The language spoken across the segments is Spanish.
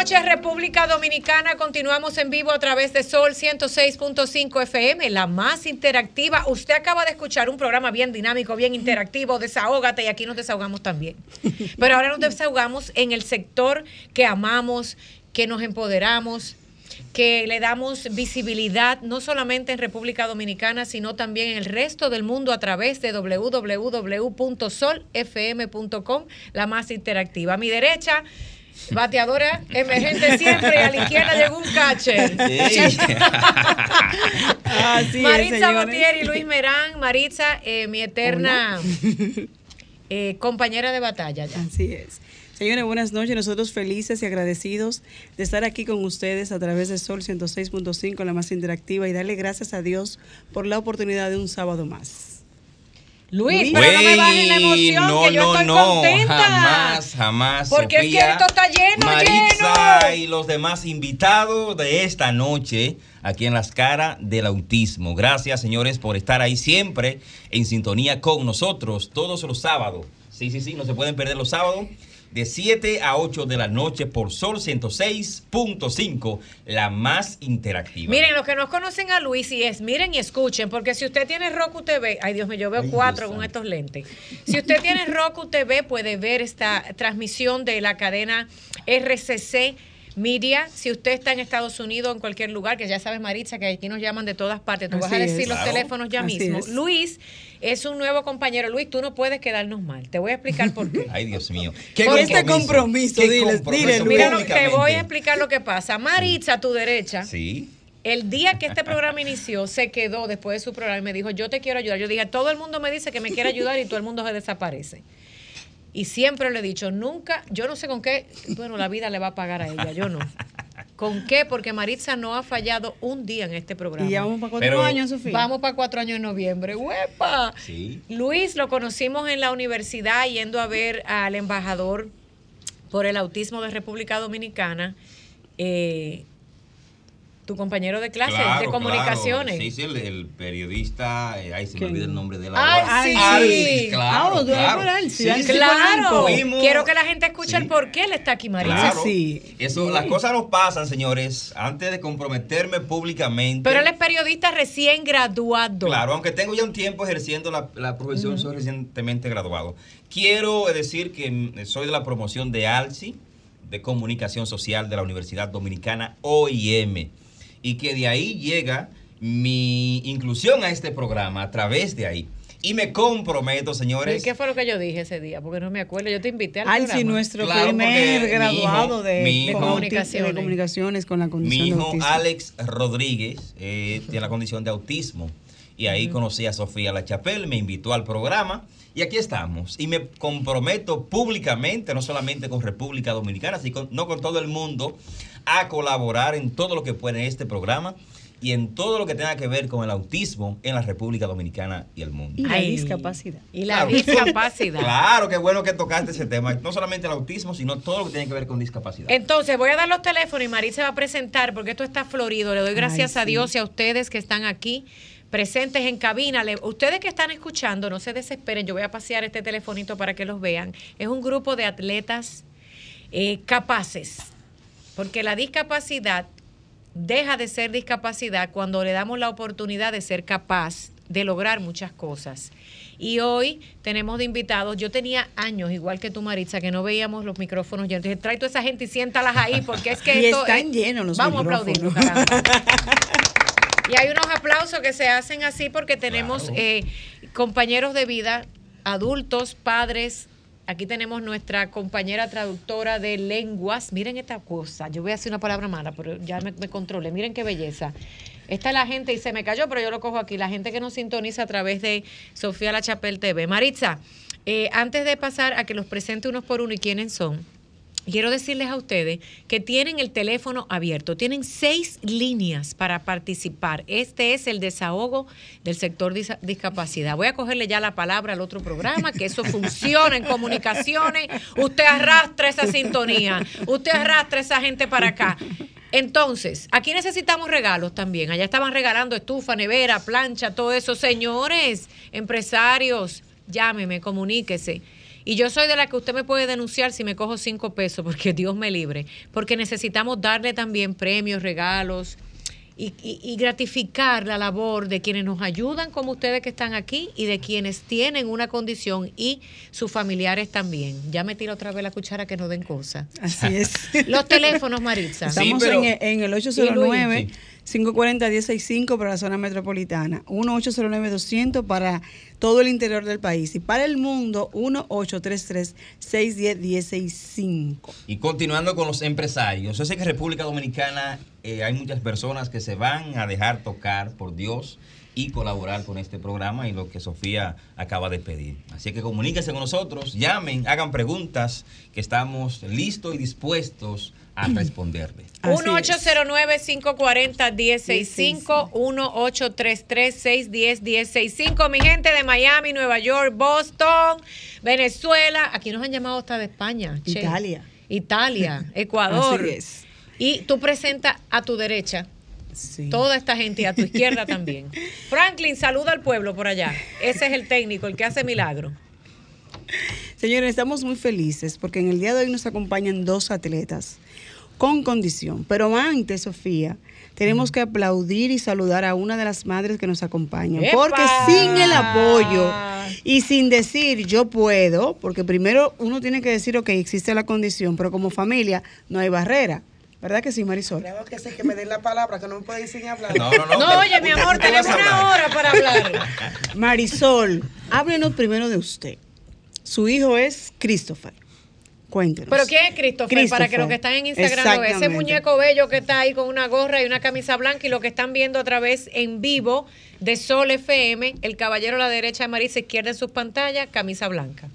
Noches, República Dominicana. Continuamos en vivo a través de Sol 106.5 FM, la más interactiva. Usted acaba de escuchar un programa bien dinámico, bien interactivo, Desahógate, y aquí nos desahogamos también. Pero ahora nos desahogamos en el sector que amamos, que nos empoderamos, que le damos visibilidad no solamente en República Dominicana, sino también en el resto del mundo a través de www.solfm.com, la más interactiva. A mi derecha, bateadora emergente siempre, a la izquierda llegó un catcher. Maritza Botier y Luis Merán. Maritza, eh, mi eterna eh, compañera de batalla. Ya. Así es. Señores, buenas noches. Nosotros felices y agradecidos de estar aquí con ustedes a través de Sol 106.5, la más interactiva, y darle gracias a Dios por la oportunidad de un sábado más. Luis, pero no me bajen la emoción, no, que yo no, estoy no, contenta. jamás, jamás. Porque es que Sofía, esto está lleno, Maritza lleno. y los demás invitados de esta noche aquí en Las Caras del Autismo. Gracias, señores, por estar ahí siempre en sintonía con nosotros todos los sábados. Sí, sí, sí, no se pueden perder los sábados. De 7 a 8 de la noche por Sol 106.5, la más interactiva. Miren, los que no conocen a Luis y es, miren y escuchen, porque si usted tiene Roku TV, ay Dios mío, yo veo Ay, cuatro Dios con santo. estos lentes. Si usted tiene Roku TV, puede ver esta transmisión de la cadena RCC Media. Si usted está en Estados Unidos, en cualquier lugar, que ya sabes, Maritza, que aquí nos llaman de todas partes, tú vas a decir es. los Claro. teléfonos ya Así mismo. es. Luis es un nuevo compañero. Luis, tú no puedes quedarnos mal. Te voy a explicar por qué. Ay, Dios mío. Por este compromiso, ¿Qué diles, compromiso dile, Luis. Mira, lo- te voy a explicar lo que pasa. Maritza, a tu derecha. Sí. El día que este programa inició, se quedó después de su programa y me dijo, yo te quiero ayudar. Yo dije, todo el mundo me dice que me quiere ayudar y todo el mundo se desaparece. Y siempre le he dicho, nunca, yo no sé con qué, bueno, la vida le va a pagar a ella, yo no. ¿Con qué? Porque Maritza no ha fallado un día en este programa. Y ya vamos para cuatro Pero- años, Sofía. Vamos para cuatro años en noviembre. ¡Huepa! Sí. Luis lo conocimos en la universidad yendo a ver al embajador por el autismo de República Dominicana, eh, tu compañero de clase Claro, de comunicaciones. claro. Sí, sí, el, el periodista, eh, ay, se me olvida el nombre de la Ay, ahora. sí. Alvis, claro, Ah, claro. por Alvis, Sí, Alvis sí, Claro, Fuimos- quiero que la gente escuche el por qué él está aquí. Claro. Sí. Eso, las cosas nos pasan, señores, antes de comprometerme públicamente. Pero él es periodista recién graduado. Claro, aunque tengo ya un tiempo ejerciendo la, la profesión, soy recientemente graduado. Quiero decir que mm, soy de la promoción de ALSI, de Comunicación Social de la Universidad Dominicana OIM, y que de ahí llega mi inclusión a este programa a través de ahí. Y me comprometo, ¿Y señores. qué fue lo que yo dije ese día? Porque no me acuerdo. Yo te invité al Alci, programa. nuestro Claro, primer graduado hijo- de, hijo- comunicaciones. de comunicaciones con la condición Mi de hijo autismo. Alex Rodríguez eh, tiene la condición de autismo. Y ahí conocí a Sofía La Chapelle, me invitó al programa y aquí estamos. Y me comprometo públicamente, no solamente con República Dominicana, sino con, no con todo el mundo, a colaborar en todo lo que pueda en este programa y en todo lo que tenga que ver con el autismo en la República Dominicana y el mundo. Y la Ay. discapacidad. Y la Claro. discapacidad. Claro, qué bueno que tocaste ese tema. No solamente el autismo, sino todo lo que tiene que ver con discapacidad. Entonces, voy a dar los teléfonos y Maritza se va a presentar porque esto está florido. Le doy gracias Ay, a. Dios y a ustedes que están aquí presentes en cabina. Le- ustedes que están escuchando, no se desesperen. Yo voy a pasear este telefonito para que los vean. Es un grupo de atletas eh, capaces. Porque la discapacidad deja de ser discapacidad cuando le damos la oportunidad de ser capaz de lograr muchas cosas. Y hoy tenemos de invitados, yo tenía años, igual que tú Maritza, que no veíamos los micrófonos llenos. Entonces trae toda esa gente y siéntalas ahí, porque es que Y esto están es- llenos los Vamos a caramba. Y hay unos aplausos que se hacen así porque tenemos Claro. eh, compañeros de vida, adultos, padres. Aquí tenemos nuestra compañera traductora de lenguas. Miren esta cosa. Yo voy a decir una palabra mala, pero ya me, me controlé. Miren qué belleza. Esta es la gente, y se me cayó, pero yo lo cojo aquí. La gente que nos sintoniza a través de Sofía La Chapelle TV. Maritza, eh, antes de pasar a que los presente unos por uno y quiénes son, quiero decirles a ustedes que tienen el teléfono abierto, tienen seis líneas para participar. Este es el desahogo del sector dis discapacidad. Voy a cogerle ya la palabra al otro programa, que eso funciona en comunicaciones. Usted arrastra esa sintonía, usted arrastra esa gente para acá. Entonces, aquí necesitamos regalos también. Allá estaban regalando estufa, nevera, plancha, todo eso. Señores, empresarios, llámeme, comuníquese. Y yo soy de la que usted me puede denunciar si me cojo cinco pesos, porque Dios me libre. Porque necesitamos darle también premios, regalos y, y- y gratificar la labor de quienes nos ayudan, como ustedes que están aquí, y de quienes tienen una condición y sus familiares también. Ya me tiro otra vez la cuchara que no den cosas. Así es. Los teléfonos, Maritza. Estamos pero- en, en el 809 540-1065 para la zona metropolitana, 1-809-200 para todo el interior del país y para el mundo 1-833-610-1065. Y continuando con los empresarios, yo sé que en República Dominicana eh, hay muchas personas que se van a dejar tocar por Dios y colaborar con este programa y lo que Sofía acaba de pedir. Así que comuníquense con nosotros, llamen, hagan preguntas, que estamos listos y dispuestos a responderles. Así 1-809-540-1065, 1-833-610-1065. Mi gente de Miami, Nueva York, Boston, Venezuela. Aquí nos han llamado hasta de España. che. Italia. Italia, Ecuador. Así es. Y tú presentas a tu derecha Sí. toda esta gente y a tu izquierda también. Franklin, saluda al pueblo por allá. Ese es el técnico, el que hace milagro. Señores, estamos muy felices porque en el día de hoy nos acompañan dos atletas con condición. Pero antes, Sofía, tenemos que aplaudir y saludar a una de las madres que nos acompañan. ¡Epa! Porque sin el apoyo y sin decir yo puedo, porque primero uno tiene que decir, ok, existe la condición, pero como familia no hay barrera. ¿Verdad que sí, Marisol? Claro que sí, que me den la palabra, que no me pueden ir sin hablar. No, no, no. No, oye, mi amor, ¿Qué vas tenemos una hora para hablar. Marisol, háblenos primero de usted. Su hijo es Christopher. Cuéntenos. Pero ¿quién es Christopher? Para que los que están en Instagram lo vean. Ese muñeco bello que está ahí con una gorra y una camisa blanca y lo que están viendo a través en vivo de Sol FM, el caballero a la derecha de Marisa, izquierda en sus pantallas, camisa blanca.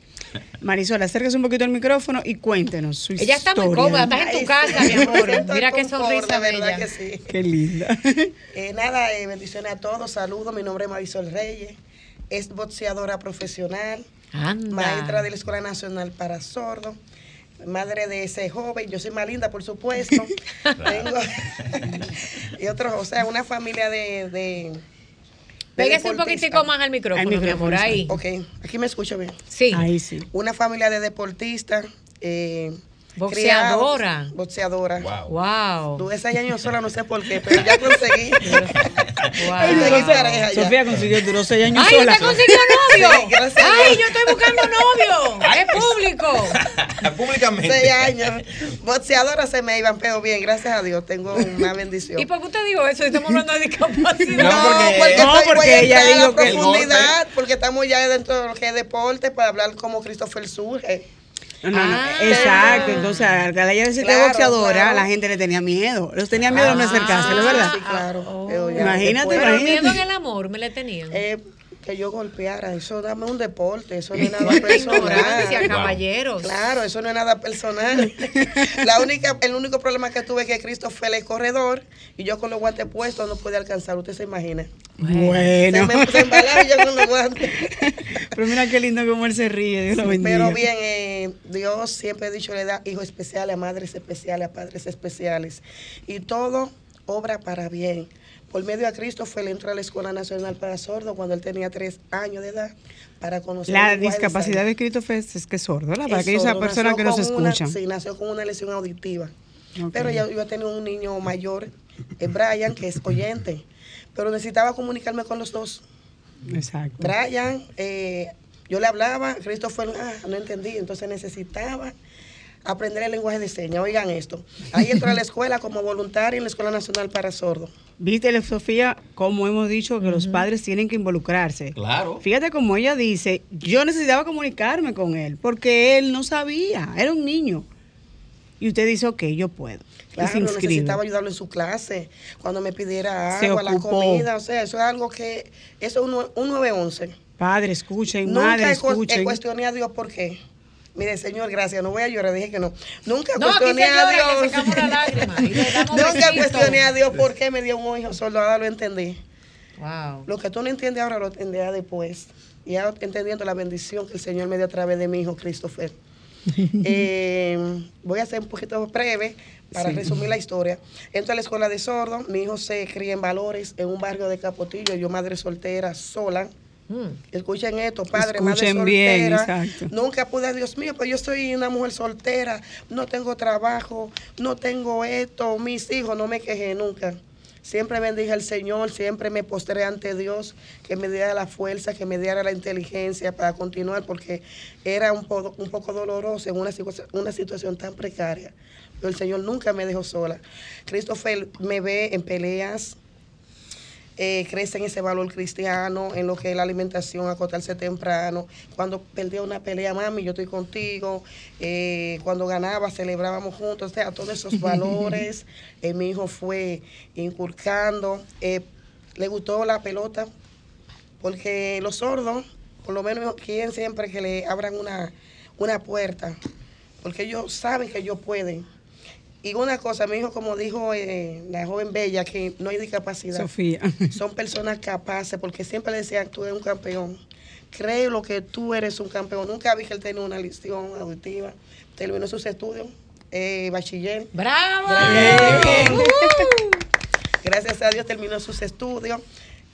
Marisol, acérquese un poquito al micrófono y cuéntenos su Ella está muy cómoda, estás en tu casa, mi amor. Mira qué sonrisa bella. que sí. Qué linda. Eh, nada, eh, bendiciones a todos, saludos, mi nombre es Marisol Reyes, es boxeadora profesional, Anda. maestra de la Escuela Nacional para Sordos, madre de ese joven, yo soy más linda, por supuesto, tengo, y otros, o sea, una familia de... de Pégase un poquitico más al micrófono, Al mi micrófono, amor, ahí. Ok, aquí me escucho bien. Sí. Ahí sí. Una familia de deportistas. Eh, Boxeadora. boxeadora. Wow. Wow. Tuve seis años sola, no sé por qué, pero ya conseguí. Wow. Ya. Sofía consiguió, duró seis años ¡Ay, sola. usted consiguió novio! Sí, gracias a ¡Ay, Dios. yo estoy buscando novio! ¡Es público! Públicamente. Seis años. Boxeadoras se me iban, pero bien, gracias a Dios, tengo una bendición. ¿Y por qué usted dijo eso? Estamos hablando de discapacidad. No, No, porque- No, porque a ella la dijo que el profundidad, porque estamos ya dentro de lo que es deporte para hablar cómo Christopher surge. No, no, no, Ah. Exacto. Entonces, al ella decir que Claro, boxeadora, claro. la gente le tenía miedo. Los tenía miedo de no acercarse, ¿no es verdad? Sí, claro. oh. Imagínate, Pero imagínate. miedo en el amor me le tenían. Eh, que yo golpeara, eso dame un deporte, eso no es nada personal. caballeros. Claro, eso no es nada personal. La única, el único problema que tuve es que Cristo fue el corredor y yo con los guantes puestos no pude alcanzar, usted se imagina. Bueno. Se me se yo con los guantes. Pero mira qué lindo cómo él se ríe. Dios lo bendiga. Pero bien, eh, Dios siempre he dicho le da hijos especiales, a madres especiales, a padres especiales. Y todo obra para bien. Por medio de Cristo fue él entró a la Escuela Nacional para Sordos cuando él tenía tres años de edad para conocer La de discapacidad señas. de Christopher es que es sordo, ¿verdad? Para aquellas personas que con una- escuchan. sí, nació con una lesión auditiva. Pero ya yo tenía un niño mayor, eh, Brian, que es oyente. Pero necesitaba comunicarme con los dos. Exacto. Brian, eh, yo le hablaba, Christopher ah, no entendía, entonces necesitaba aprender el lenguaje de señas. Oigan esto. Ahí entró a la escuela como voluntaria en la Escuela Nacional para Sordos. Viste, Sofía, como hemos dicho que los padres tienen que involucrarse. Claro. Fíjate como ella dice, yo necesitaba comunicarme con él porque él no sabía, era un niño. Y usted dice, ok, yo puedo. Claro, necesitaba ayudarlo en su clase, cuando me pidiera agua, la comida, o sea, eso es algo que, eso es un, un 911. Padre, escuchen, Nunca madre, he cu- he escuchen. cuestioné a Dios por qué. Mire, Señor, gracias, no voy a llorar, dije que no. Nunca No, cuestioné a Dios. lágrima Nunca cuestioné a Dios por qué me dio un hijo solo, ahora lo entendí. Wow. Lo que tú no entiendes ahora lo entenderás después. Y ahora entendiendo la bendición que el Señor me dio a través de mi hijo Christopher. Eh, voy a ser un poquito breve para Sí. resumir la historia. Entro a la escuela de sordo, mi hijo se cría en Valores, en un barrio de Capotillo, yo madre soltera, sola. Mm. Escuchen esto, padre, madre Escuchen bien, soltera. exacto. Nunca pude, Dios mío, pues yo soy una mujer soltera, no tengo trabajo, no tengo esto, mis hijos, no me quejé nunca. Siempre bendije al Señor, siempre me postré ante Dios, que me diera la fuerza, que me diera la inteligencia para continuar, porque era un, poco un poco doloroso en una, una situación tan precaria. Pero el Señor nunca me dejó sola. Christopher me ve en peleas, eh, crece en ese valor cristiano, en lo que es la alimentación, acotarse temprano. Cuando perdía una pelea, mami, yo estoy contigo. Eh, cuando ganaba, celebrábamos juntos. O sea, todos esos valores, eh, mi hijo fue inculcando. Eh, le gustó la pelota, porque los sordos, por lo menos, quieren siempre que le abran una, una puerta, porque ellos saben que ellos pueden. Y una cosa, mi hijo, como dijo eh, la joven bella, que no hay discapacidad. Sofía. Son personas capaces, porque siempre le decían, tú eres un campeón. Creo lo que tú eres un campeón. Nunca vi que él tenía una lesión auditiva. Terminó sus estudios, eh, bachiller. ¡Bravo! Gracias. Uh. Gracias a Dios terminó sus estudios.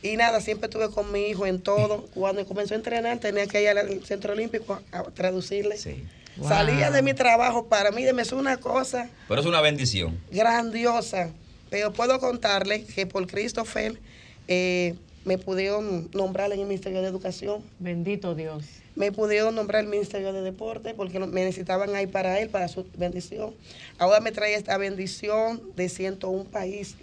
Y nada, siempre estuve con mi hijo en todo. Cuando comenzó a entrenar, tenía que ir al Centro Olímpico a traducirle. Sí. Wow. Salía de mi trabajo, para mí, de es una cosa Pero es una bendición. grandiosa. Pero puedo contarle que por Christopher eh, me pudieron nombrar en el Ministerio de Educación, Bendito Dios. me pudieron nombrar el Ministerio de Deporte porque me necesitaban ahí para él, para su bendición. Ahora me trae esta bendición de 101 países.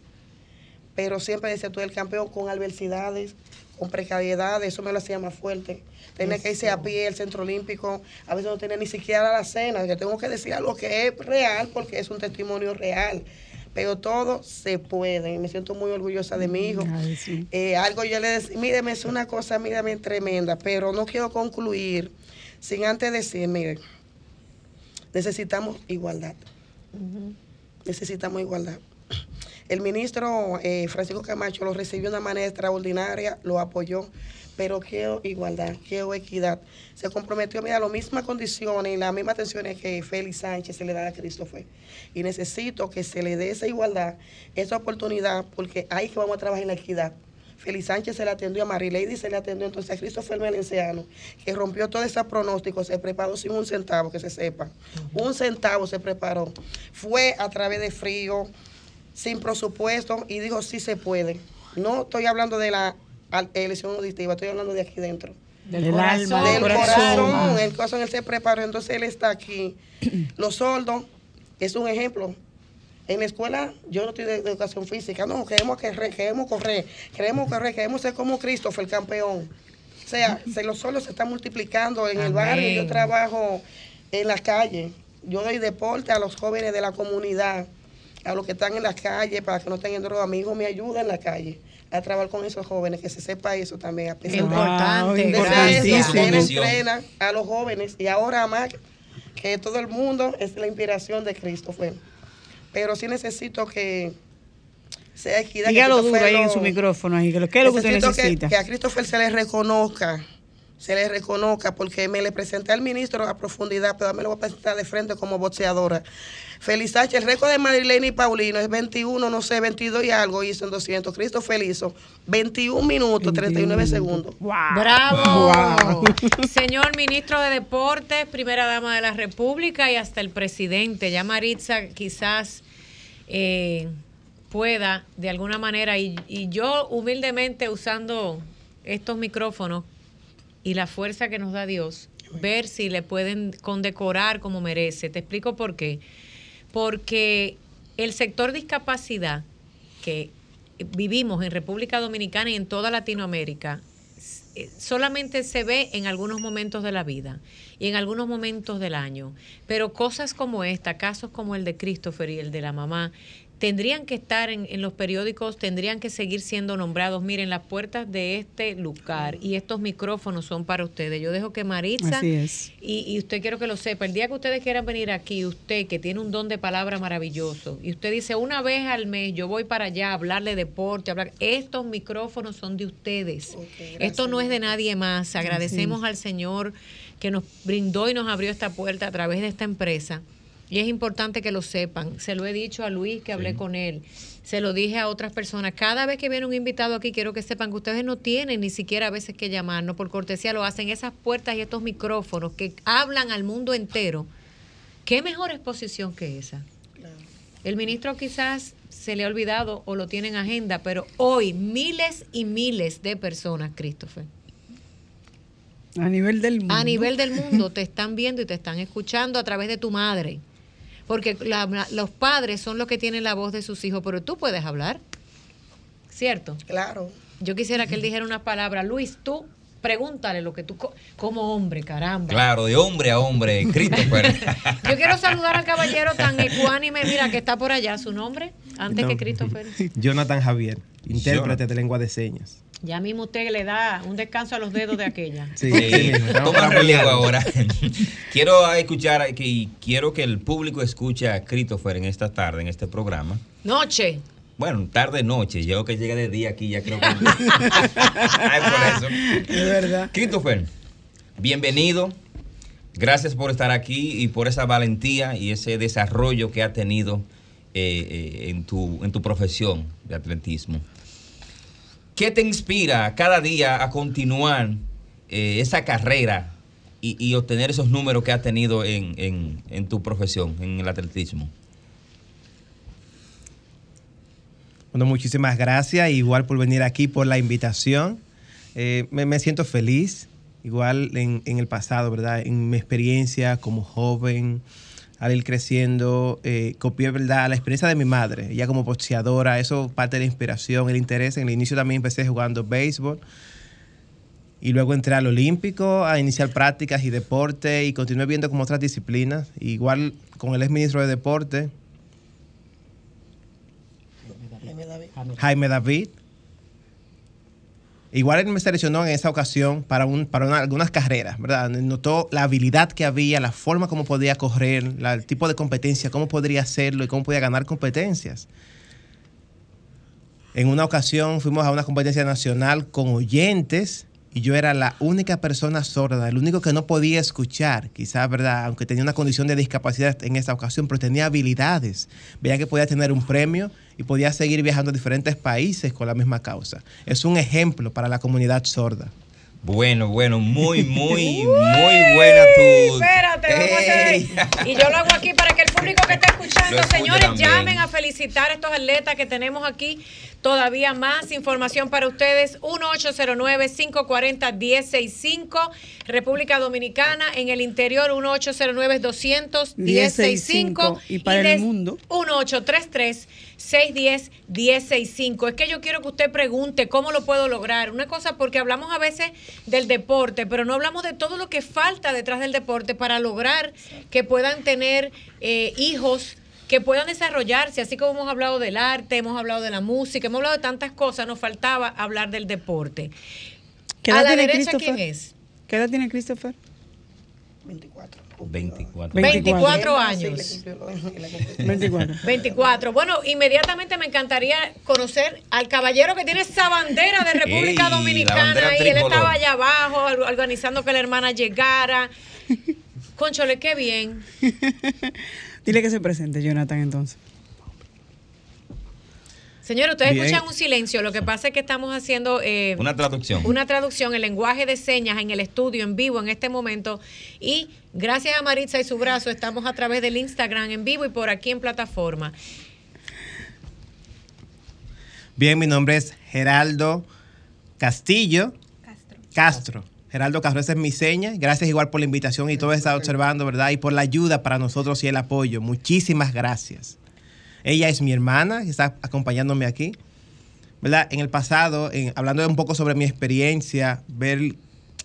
Pero siempre decía tú el campeón con adversidades, con precariedades, eso me lo hacía más fuerte. Tenía que irse a pie al centro olímpico, a veces no tenía ni siquiera la cena, que tengo que decir algo que es real porque es un testimonio real. Pero todo se puede, y me siento muy orgullosa de mi hijo. Ay, sí. Eh, algo yo le decía, míreme, es una cosa, mírame, tremenda, pero no quiero concluir sin antes decir, mire, necesitamos igualdad. Necesitamos igualdad. El ministro eh, Francisco Camacho lo recibió de una manera extraordinaria, lo apoyó, pero quiero igualdad, quiero equidad. Se comprometió, mira, las mismas condiciones y las mismas atenciones que Félix Sánchez se le da a Christopher. Y necesito que se le dé esa igualdad, esa oportunidad, porque ahí que vamos a trabajar en la equidad. Félix Sánchez se le atendió a Marilady, se le atendió entonces a Christopher Valenciano, que rompió todo ese pronóstico, se preparó sin un centavo, que se sepa. Un centavo se preparó. Fue a través de frío, sin presupuesto, y dijo, sí se puede. No estoy hablando de la elección auditiva, estoy hablando de aquí dentro. Del, Del corazón. alma, Del corazón. corazón, el corazón, él se preparó, entonces él está aquí. Los sordos es un ejemplo. En la escuela yo no estoy de, de educación física, no, queremos correr, queremos correr, queremos correr, queremos ser como Christopher, el campeón. O sea, se, los sordos se están multiplicando en el barrio, yo trabajo en la calle, yo doy deporte a los jóvenes de la comunidad, a los que están en la calle para que no tengan droga. Mi hijo me ayuda en la calle a trabajar con esos jóvenes, que se sepa eso también, a pesar de- Importante. Desde gracias. eso, él Bendición. entrena a los jóvenes y ahora más que todo el mundo es la inspiración de Cristo fue. Pero sí necesito que sea equidad. que Dígalo duro ahí en su micrófono, ahí, que lo- ¿qué es lo que usted necesito que- necesita? Que, a Christopher se le reconozca, se le reconozca, porque me le presenté al ministro a profundidad, pero me lo voy a presentar de frente como boxeadora. Feliz Sánchez, el récord de Marilene y Paulino es 21, no sé, 22 y algo hizo en 200. Christopher hizo 21 minutos, 39 segundos. Wow. ¡Bravo! Wow. Señor ministro de Deportes, primera dama de la República y hasta el presidente. Ya Maritza quizás eh, pueda de alguna manera, y, y yo humildemente usando estos micrófonos y la fuerza que nos da Dios, ver si le pueden condecorar como merece. Te explico por qué. Porque el sector discapacidad que vivimos en República Dominicana y en toda Latinoamérica eh, solamente se ve en algunos momentos de la vida y en algunos momentos del año. Pero cosas como esta, casos como el de Christopher y el de la mamá, tendrían que estar en, en los periódicos, tendrían que seguir siendo nombrados. Miren, las puertas de este lugar y estos micrófonos son para ustedes. Yo dejo que Maritza, Así es. y, y usted quiero que lo sepa, el día que ustedes quieran venir aquí, usted que tiene un don de palabra maravilloso, y usted dice una vez al mes, yo voy para allá a hablar de deporte, a hablar, estos micrófonos son de ustedes. Esto no es de nadie más. Agradecemos al Señor que nos brindó y nos abrió esta puerta a través de esta empresa. Y es importante que lo sepan. Se lo he dicho a Luis que hablé con él. Se lo dije a otras personas. Cada vez que viene un invitado aquí, quiero que sepan que ustedes no tienen ni siquiera a veces que llamarnos. Por cortesía lo hacen esas puertas y estos micrófonos que hablan al mundo entero. ¿Qué mejor exposición que esa? El ministro quizás se le ha olvidado o lo tiene en agenda, pero hoy miles y miles de personas, Christopher, A nivel del mundo. a nivel del mundo te están viendo y te están escuchando a través de tu madre. Porque la- los padres son los que tienen la voz de sus hijos, pero tú puedes hablar. ¿Cierto? Claro. Yo quisiera que él dijera una palabra. Luis, tú pregúntale lo que tú, co- como hombre, caramba. Claro, de hombre a hombre, Christopher. Yo quiero saludar al caballero tan ecuánime, mira, que está por allá. ¿Su nombre? Antes No. que Christopher. Jonathan Javier, intérprete Jonathan. de lengua de señas. Ya mismo usted le da un descanso a los dedos de aquella. Sí, toma relevo ahora. quiero escuchar que, y quiero que el público escuche a Christopher en esta tarde, en este programa. Noche. Bueno, tarde noche, yo que llega de día aquí ya creo que. Ay, por eso. Es verdad. Christopher, bienvenido. Gracias por estar aquí y por esa valentía y ese desarrollo que ha tenido eh, eh, en, tu, en tu profesión de atletismo. ¿Qué te inspira cada día a continuar eh, esa carrera y, obtener esos números que has tenido en, tu profesión, en el atletismo? Bueno, muchísimas gracias, igual por venir aquí, por la invitación. Eh, me, siento feliz, igual en el pasado, ¿verdad? En mi experiencia como joven, al ir creciendo, eh, copié, ¿verdad? La experiencia de mi madre, ella como boxeadora, eso parte de la inspiración, el interés. En el inicio también empecé jugando béisbol. Y luego entré al Olímpico a iniciar prácticas y deporte y continué viendo como otras disciplinas. Igual con el exministro de Deporte, Jaime David. Jaime David. Igual él me seleccionó en esa ocasión para, un, para una- algunas carreras, ¿verdad? Notó la habilidad que había, la forma como podía correr, el tipo de competencia, cómo podría hacerlo y cómo podía ganar competencias. En una ocasión fuimos a una competencia nacional con oyentes y yo era la única persona sorda, el único que no podía escuchar, quizás, ¿verdad? Aunque tenía una condición de discapacidad en esa ocasión, pero tenía habilidades. Veía que podía tener un premio y podía seguir viajando a diferentes países con la misma causa. Es un ejemplo para la comunidad sorda. Bueno, bueno, muy, muy, muy buena tu. Espérate, vamos a hacer. Y yo lo hago aquí para que el público que está escuchando, señores, también. llamen a felicitar a estos atletas que tenemos aquí. Todavía más información para ustedes: 1809-540-1065. República Dominicana, en el interior, 1809 200 1065 Y para y el mundo: 1833 610-1065. Es que yo quiero que usted pregunte cómo lo puedo lograr. Una cosa, porque hablamos a veces del deporte, pero no hablamos de todo lo que falta detrás del deporte para lograr que puedan tener eh, hijos que puedan desarrollarse, así como hemos hablado del arte, hemos hablado de la música, hemos hablado de tantas cosas, nos faltaba hablar del deporte. ¿Qué edad ¿A la tiene derecha quién es? ¿Qué edad tiene Christopher? 24. 24. 24 Sí, años. le cumplió lo- le cumplió. 24. 24. Bueno, inmediatamente me encantaría conocer al caballero que tiene esa bandera de República Ey, Dominicana y él estaba allá abajo or- organizando que la hermana llegara. Conchole, qué bien. Dile que se presente, Jonathan, entonces. Señores, ustedes Bien. escuchan un silencio. Lo que pasa es que estamos haciendo eh, Una traducción. una traducción en lenguaje de señas en el estudio en vivo en este momento. Y gracias a Maritza y su brazo, estamos a través del Instagram en vivo y por aquí en plataforma. Bien, mi nombre es Geraldo Castillo Castro. Geraldo Castro, esa es mi seña. Gracias igual por la invitación y todo está observando, ¿verdad? Y por la ayuda para nosotros y el apoyo. Muchísimas gracias. Ella es mi hermana, está acompañándome aquí. ¿Verdad? En el pasado, en- hablando un poco sobre mi experiencia, ver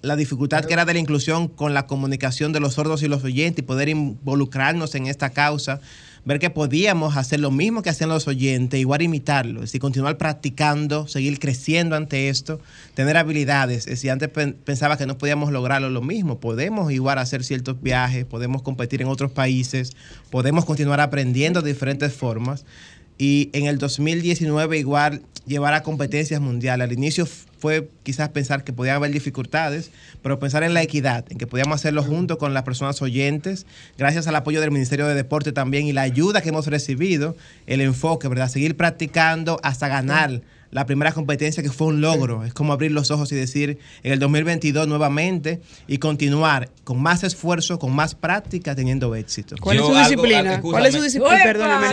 la dificultad que era de la inclusión con la comunicación de los sordos y los oyentes y poder involucrarnos en esta causa, ver que podíamos hacer lo mismo que hacían los oyentes, igual imitarlo, es decir, continuar practicando, seguir creciendo ante esto, tener habilidades. Si antes pensaba que no podíamos lograrlo lo mismo, podemos igual hacer ciertos viajes, podemos competir en otros países, podemos continuar aprendiendo de diferentes formas y en el 2019 igual llevar a competencias mundiales. Al inicio fue quizás pensar que podía haber dificultades, pero pensar en la equidad, en que podíamos hacerlo junto con las personas oyentes, gracias al apoyo del Ministerio de Deporte también y la ayuda que hemos recibido, el enfoque, ¿verdad? Seguir practicando hasta ganar la primera competencia que fue un logro. Es como abrir los ojos y decir en el 2022 nuevamente y continuar con más esfuerzo, con más práctica, teniendo éxito. ¿Cuál es su disciplina? ¿Cuál es su disciplina? Perdóname.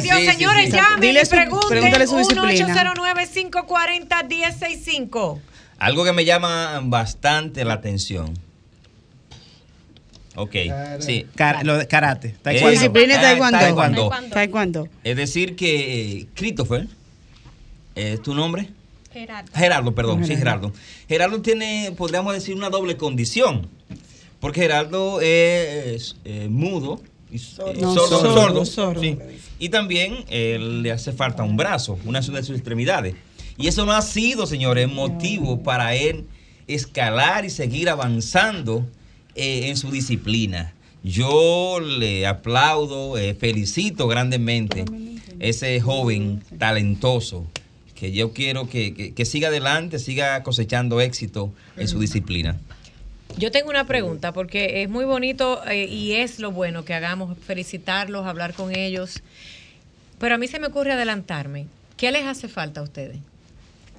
Se señores, llamen Dile pregúntale su disciplina. 1-809-540-1065. Algo que me llama bastante la atención. Ok, sí. lo de karate. Su disciplina es taekwondo. Taekwondo. Es decir que eh, Christopher ¿Es tu nombre? Gerardo. Gerardo, perdón, sí, Gerardo. Gerardo tiene, podríamos decir, una doble condición. Porque Gerardo es eh, mudo. Y, sordo, sordo, Y también eh, le hace falta un brazo, una de sus extremidades. Y eso no ha sido, señores, motivo para él escalar y seguir avanzando eh, en su disciplina. Yo le aplaudo, felicito grandemente ese joven talentoso que yo quiero que, siga adelante, siga cosechando éxito en su disciplina. Yo tengo una pregunta, porque es muy bonito eh, y es lo bueno que hagamos, felicitarlos, hablar con ellos, pero a mí se me ocurre adelantarme. ¿Qué les hace falta a ustedes?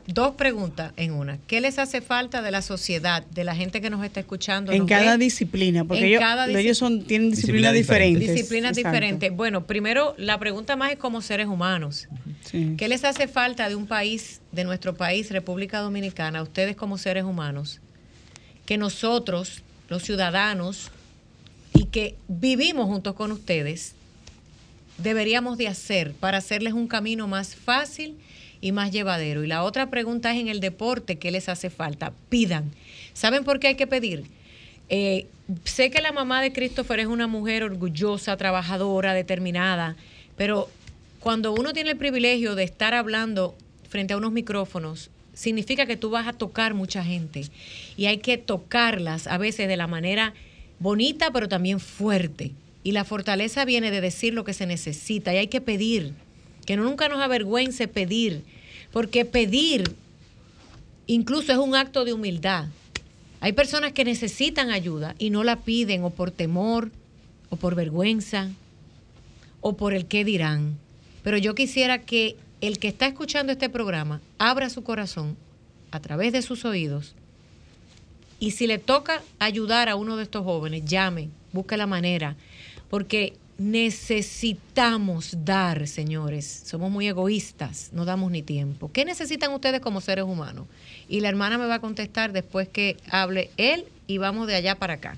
Dos preguntas en una. ¿Qué les hace falta de la sociedad, de la gente que nos está escuchando? En cada disciplina, porque ellos, son, tienen disciplinas diferentes. Disciplinas diferentes. Bueno, primero, la pregunta más es como seres humanos. ¿Qué les hace falta de un país, de nuestro país, República Dominicana, a ustedes como seres humanos? Que nosotros, los ciudadanos, y que vivimos juntos con ustedes, deberíamos de hacer para hacerles un camino más fácil y más llevadero. Y la otra pregunta es en el deporte, ¿qué les hace falta? Pidan. ¿Saben por qué hay que pedir? Eh, sé que la mamá de Christopher es una mujer orgullosa, trabajadora, determinada, pero cuando uno tiene el privilegio de estar hablando frente a unos micrófonos, significa que tú vas a tocar mucha gente y hay que tocarlas a veces de la manera bonita, pero también fuerte. Y la fortaleza viene de decir lo que se necesita y hay que pedir, que nunca nos avergüence pedir porque pedir incluso es un acto de humildad. Hay personas que necesitan ayuda y no la piden o por temor o por vergüenza o por el qué dirán. Pero yo quisiera que el que está escuchando este programa abra su corazón a través de sus oídos y si le toca ayudar a uno de estos jóvenes, llame, busque la manera, porque necesitamos dar, señores. Somos muy egoístas, no damos ni tiempo. ¿Qué necesitan ustedes como seres humanos? Y la hermana me va a contestar después que hable él y vamos de allá para acá.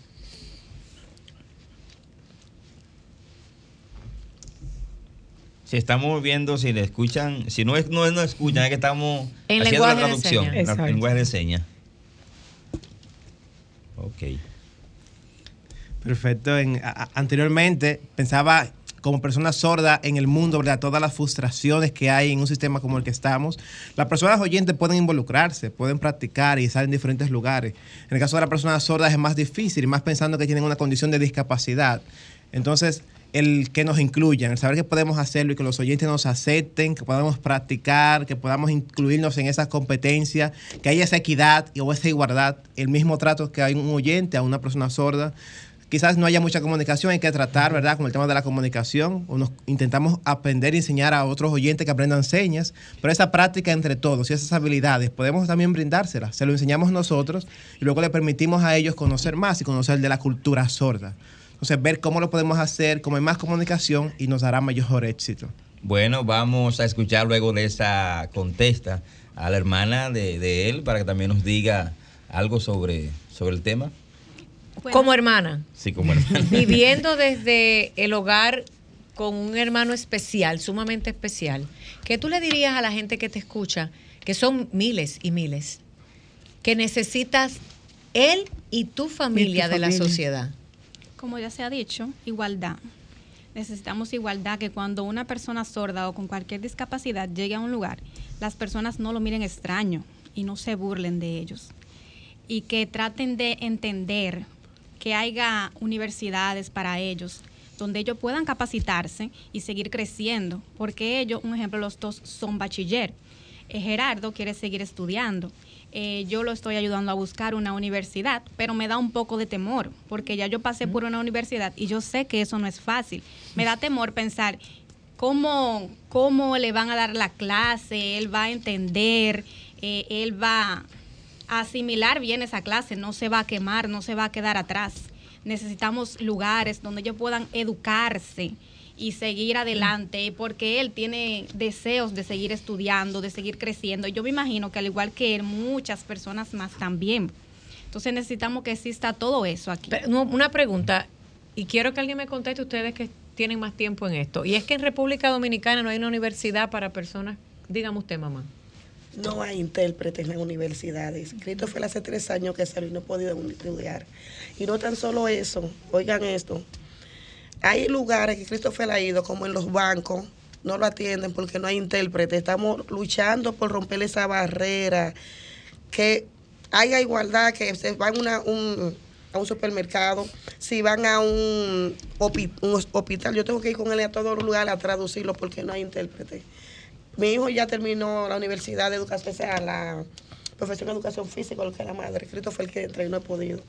Si estamos viendo, si le escuchan, si no es no, no escuchan, es que estamos haciendo la traducción, en lenguaje de señas. Ok. Perfecto. anteriormente pensaba como persona sorda en el mundo, ¿verdad? Todas las frustraciones que hay en un sistema como el que estamos. Las personas oyentes pueden involucrarse, pueden practicar y estar en diferentes lugares. En el caso de las personas sordas es más difícil, más pensando que tienen una condición de discapacidad. Entonces, el que nos incluyan, el saber que podemos hacerlo y que los oyentes nos acepten, que podamos practicar, que podamos incluirnos en esas competencias, que haya esa equidad o esa igualdad, el mismo trato que hay un oyente a una persona sorda quizás no haya mucha comunicación, hay que tratar, ¿verdad?, con el tema de la comunicación. O nos intentamos aprender y enseñar a otros oyentes que aprendan señas, pero esa práctica entre todos y esas habilidades podemos también brindárselas. Se lo enseñamos nosotros y luego le permitimos a ellos conocer más y conocer de la cultura sorda. Entonces, ver cómo lo podemos hacer, cómo hay más comunicación y nos dará mayor éxito. Bueno, vamos a escuchar luego de esa contesta a la hermana de, de él para que también nos diga algo sobre, sobre el tema. Como hermana. Sí, como hermana. Viviendo desde el hogar con un hermano especial, sumamente especial. ¿Qué tú le dirías a la gente que te escucha, que son miles y miles, que necesitas él y tu familia, de la sociedad? Como ya se ha dicho, igualdad. necesitamos igualdad, que cuando una persona sorda o con cualquier discapacidad llegue a un lugar, las personas no lo miren extraño y no se burlen de ellos. Y que traten de entender que haya universidades para ellos, donde ellos puedan capacitarse y seguir creciendo, porque ellos, un ejemplo, los dos son bachiller. Eh, Gerardo quiere seguir estudiando. Eh, yo lo estoy ayudando a buscar una universidad, pero me da un poco de temor, porque ya yo pasé por una universidad y yo sé que eso no es fácil. Me da temor pensar cómo, cómo le van a dar la clase, él va a entender, eh, él va asimilar bien esa clase, no se va a quemar, no se va a quedar atrás. Necesitamos lugares donde ellos puedan educarse y seguir adelante, porque él tiene deseos de seguir estudiando, de seguir creciendo. Yo me imagino que al igual que él, muchas personas más también. Entonces necesitamos que exista todo eso aquí. Una pregunta, y quiero que alguien me conteste ustedes que tienen más tiempo en esto. Y es que en República Dominicana no hay una universidad para personas, dígame usted, mamá. No hay intérpretes en las universidades. Cristo fue hace tres años que salió y no podido estudiar. Y no tan solo eso, oigan esto. Hay lugares que Christopher ha ido, como en los bancos, no lo atienden porque no hay intérprete. Estamos luchando por romper esa barrera, que haya igualdad, que se van un, a un supermercado, si van a un, un hospital, yo tengo que ir con él a todos los lugares a traducirlo porque no hay intérprete. Mi hijo ya terminó la universidad de educación especial, la profesión de educación física, lo que es la madre. Cristo fue el que entró y no he podido.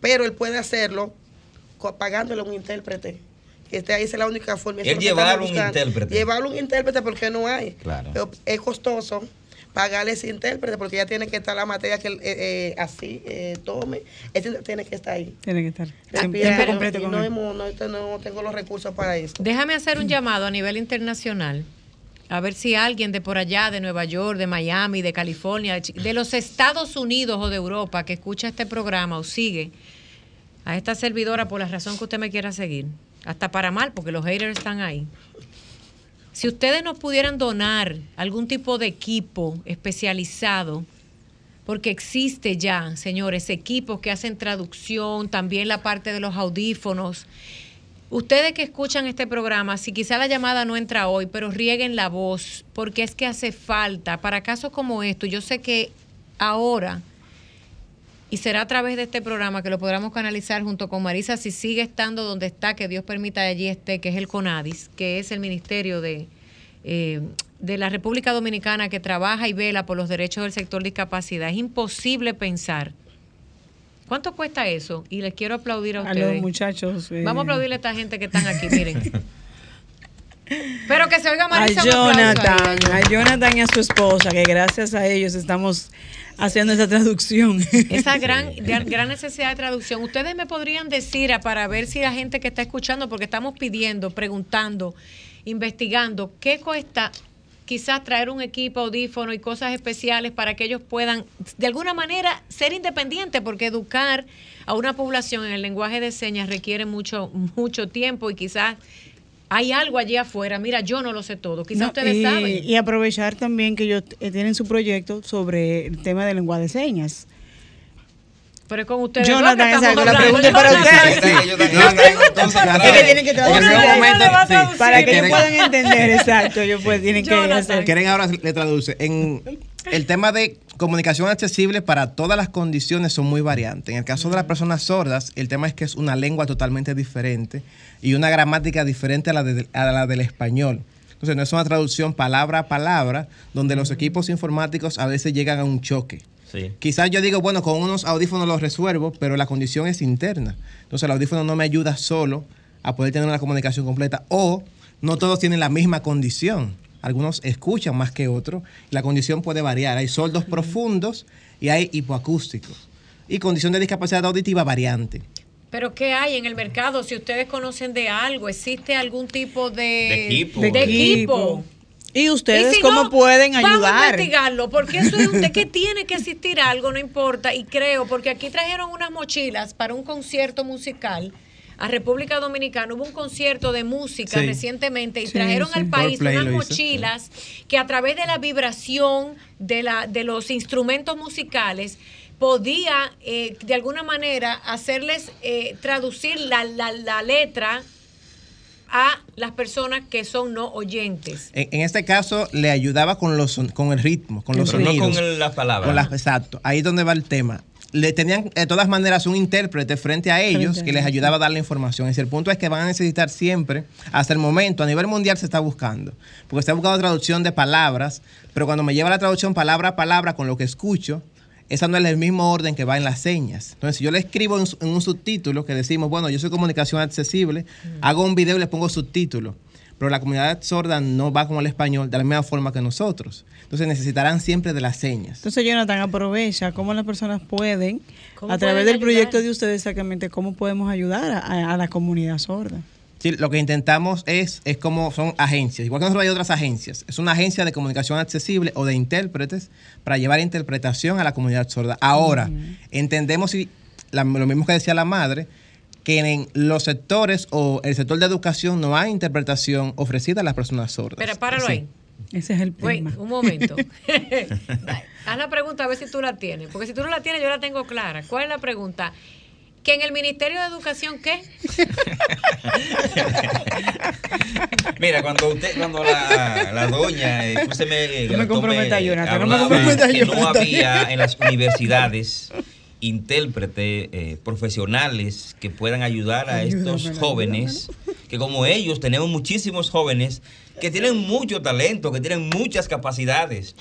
Pero él puede hacerlo pagándole a un intérprete. Que esté ahí, esa es la única forma. es llevar un intérprete. Llevar un intérprete porque no hay. Claro. Pero es costoso pagarle ese intérprete porque ya tiene que estar la materia que él eh, eh, así eh, tome. Ese tiene que estar ahí. Tiene que estar completo con no, no, no tengo los recursos para eso. Déjame hacer un llamado a nivel internacional. A ver si alguien de por allá, de Nueva York, de Miami, de California, de, los Estados Unidos o de Europa que escucha este programa o sigue a esta servidora por la razón que usted me quiera seguir. Hasta para mal, porque los haters están ahí. Si ustedes nos pudieran donar algún tipo de equipo especializado, porque existe ya, señores, equipos que hacen traducción, también la parte de los audífonos. Ustedes que escuchan este programa, si quizá la llamada no entra hoy, pero rieguen la voz, porque es que hace falta para casos como esto. Yo sé que ahora, y será a través de este programa que lo podamos canalizar junto con Marisa, si sigue estando donde está, que Dios permita allí esté, que es el CONADIS, que es el Ministerio de, eh, de la República Dominicana que trabaja y vela por los derechos del sector discapacidad. Es imposible pensar. ¿Cuánto cuesta eso? Y les quiero aplaudir a A ustedes. los muchachos. eh, Vamos a aplaudirle a esta gente que están aquí, miren. Pero que se oiga a Marisa. aplauso Jonathan, a Jonathan y a su esposa, que gracias a ellos estamos haciendo esa traducción. Esa gran, gran gran necesidad de traducción. Ustedes me podrían decir ah, para ver si la gente que está escuchando, porque estamos pidiendo, preguntando, investigando, ¿qué cuesta quizás traer un equipo, audífono y cosas especiales para que ellos puedan, de alguna manera, ser independientes? Porque educar a una población en el lenguaje de señas requiere mucho, mucho tiempo y quizás hay algo allí afuera. Mira, yo no lo sé todo. Quizás No, ustedes y, saben. y aprovechar también que ellos eh, tienen su proyecto sobre el tema del lenguaje de señas. Pero es con ustedes. Exacto, la hablando. pregunta es para ustedes. No, Es que tienen que traducir. Para que ellos puedan entender, exacto, ellos pues tienen que hacer. Quieren ahora le traduce. En el tema de comunicación accesible para todas las condiciones son muy variantes. En el caso de las personas sordas, el tema es que es una lengua totalmente diferente y una gramática diferente a la, de- a la del español. Entonces no es una traducción palabra a palabra, donde los equipos informáticos a veces llegan a un choque. Sí. Quizás yo digo, bueno, con unos audífonos los resuelvo, pero la condición es interna. Entonces el audífono no me ayuda solo a poder tener una comunicación completa. O no todos tienen la misma condición. Algunos escuchan más que otros. La condición puede variar. Hay sordos profundos y hay hipoacústicos. Y condición de discapacidad auditiva variante. Pero ¿qué hay en el mercado? Si ustedes conocen de algo, ¿existe algún tipo de, De equipo. de De equipo? Y ustedes Y si cómo no, pueden Vamos a ayudar. investigarlo, porque eso es de que tiene que existir algo, no importa. Y creo, porque aquí trajeron unas mochilas para un concierto musical a República Dominicana. Hubo un concierto de música Sí. recientemente y Sí, trajeron sí. al país unas mochilas que a través de la vibración de, la, de los instrumentos musicales podía eh, de alguna manera hacerles eh, traducir la, la, la letra a las personas que son no oyentes. En, en este caso le ayudaba con los son- con el ritmo, con los Pero no sonidos. con el- las palabras. Con las- exacto. Ahí es donde va el tema. Le tenían de todas maneras un intérprete frente a ellos Frente que les ayudaba a dar la información. Es decir, el punto es que van a necesitar siempre, hasta el momento, a nivel mundial se está buscando. Porque se ha buscado traducción de palabras, pero cuando me lleva la traducción palabra a palabra con lo que escucho, esa no es el mismo orden que va en las señas. Entonces, si yo le escribo en, un subtítulo que decimos, bueno, yo soy comunicación accesible, hago un video y le pongo subtítulo. Pero la comunidad sorda no va con el español de la misma forma que nosotros. Entonces necesitarán siempre de las señas. Entonces, Jonathan, aprovecha cómo las personas pueden, ¿Cómo a través pueden del ayudar? proyecto de ustedes exactamente, cómo podemos ayudar a, a la comunidad sorda. Sí, lo que intentamos es, es como son agencias, igual que nosotros hay otras agencias. Es una agencia de comunicación accesible o de intérpretes para llevar interpretación a la comunidad sorda. Ahora, entendemos y la- lo mismo que decía la madre, que en los sectores o el sector de educación no hay interpretación ofrecida a las personas sordas. Pero páralo Sí. ahí. Ese es el Wait, tema. un momento. Haz la pregunta a ver si tú la tienes. Porque si tú no la tienes, yo la tengo clara. ¿Cuál es la pregunta? Que en el Ministerio de Educación, ¿qué? Mira, cuando usted, cuando la, la doña, eh, escúcheme, eh, No me Jonathan, no que no había en las universidades intérpretes eh, profesionales que puedan ayudar a estos jóvenes, que como ellos tenemos muchísimos jóvenes que tienen mucho talento, que tienen muchas capacidades,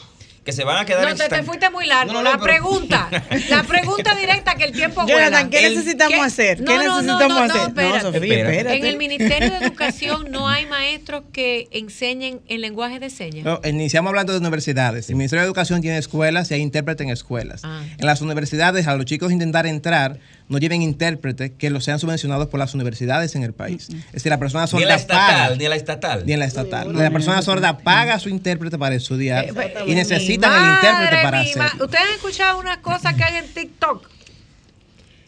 que se van a quedar No, te, te fuiste muy largo. No, no, la pero- pregunta, la pregunta directa que el tiempo. Jonathan, ¿qué El- necesitamos ¿qué? hacer? ¿Qué necesitamos no, no, hacer? espérate. Sofía, Espérate. espérate. En el Ministerio de Educación no hay maestros que enseñen en lenguaje de señas. No, iniciamos hablando de universidades. El Ministerio de Educación tiene escuelas y hay intérpretes en escuelas. Ah. En las universidades, a los chicos intentar entrar, no lleven intérpretes que los sean subvencionados por las universidades en el país. Es decir, la persona Ni sorda en la paga. estatal, ni en la estatal. Ni en la estatal. La persona sorda paga a su intérprete para estudiar Eh, y necesitan el intérprete para hacerlo. Ustedes han escuchado unas cosas que hay en TikTok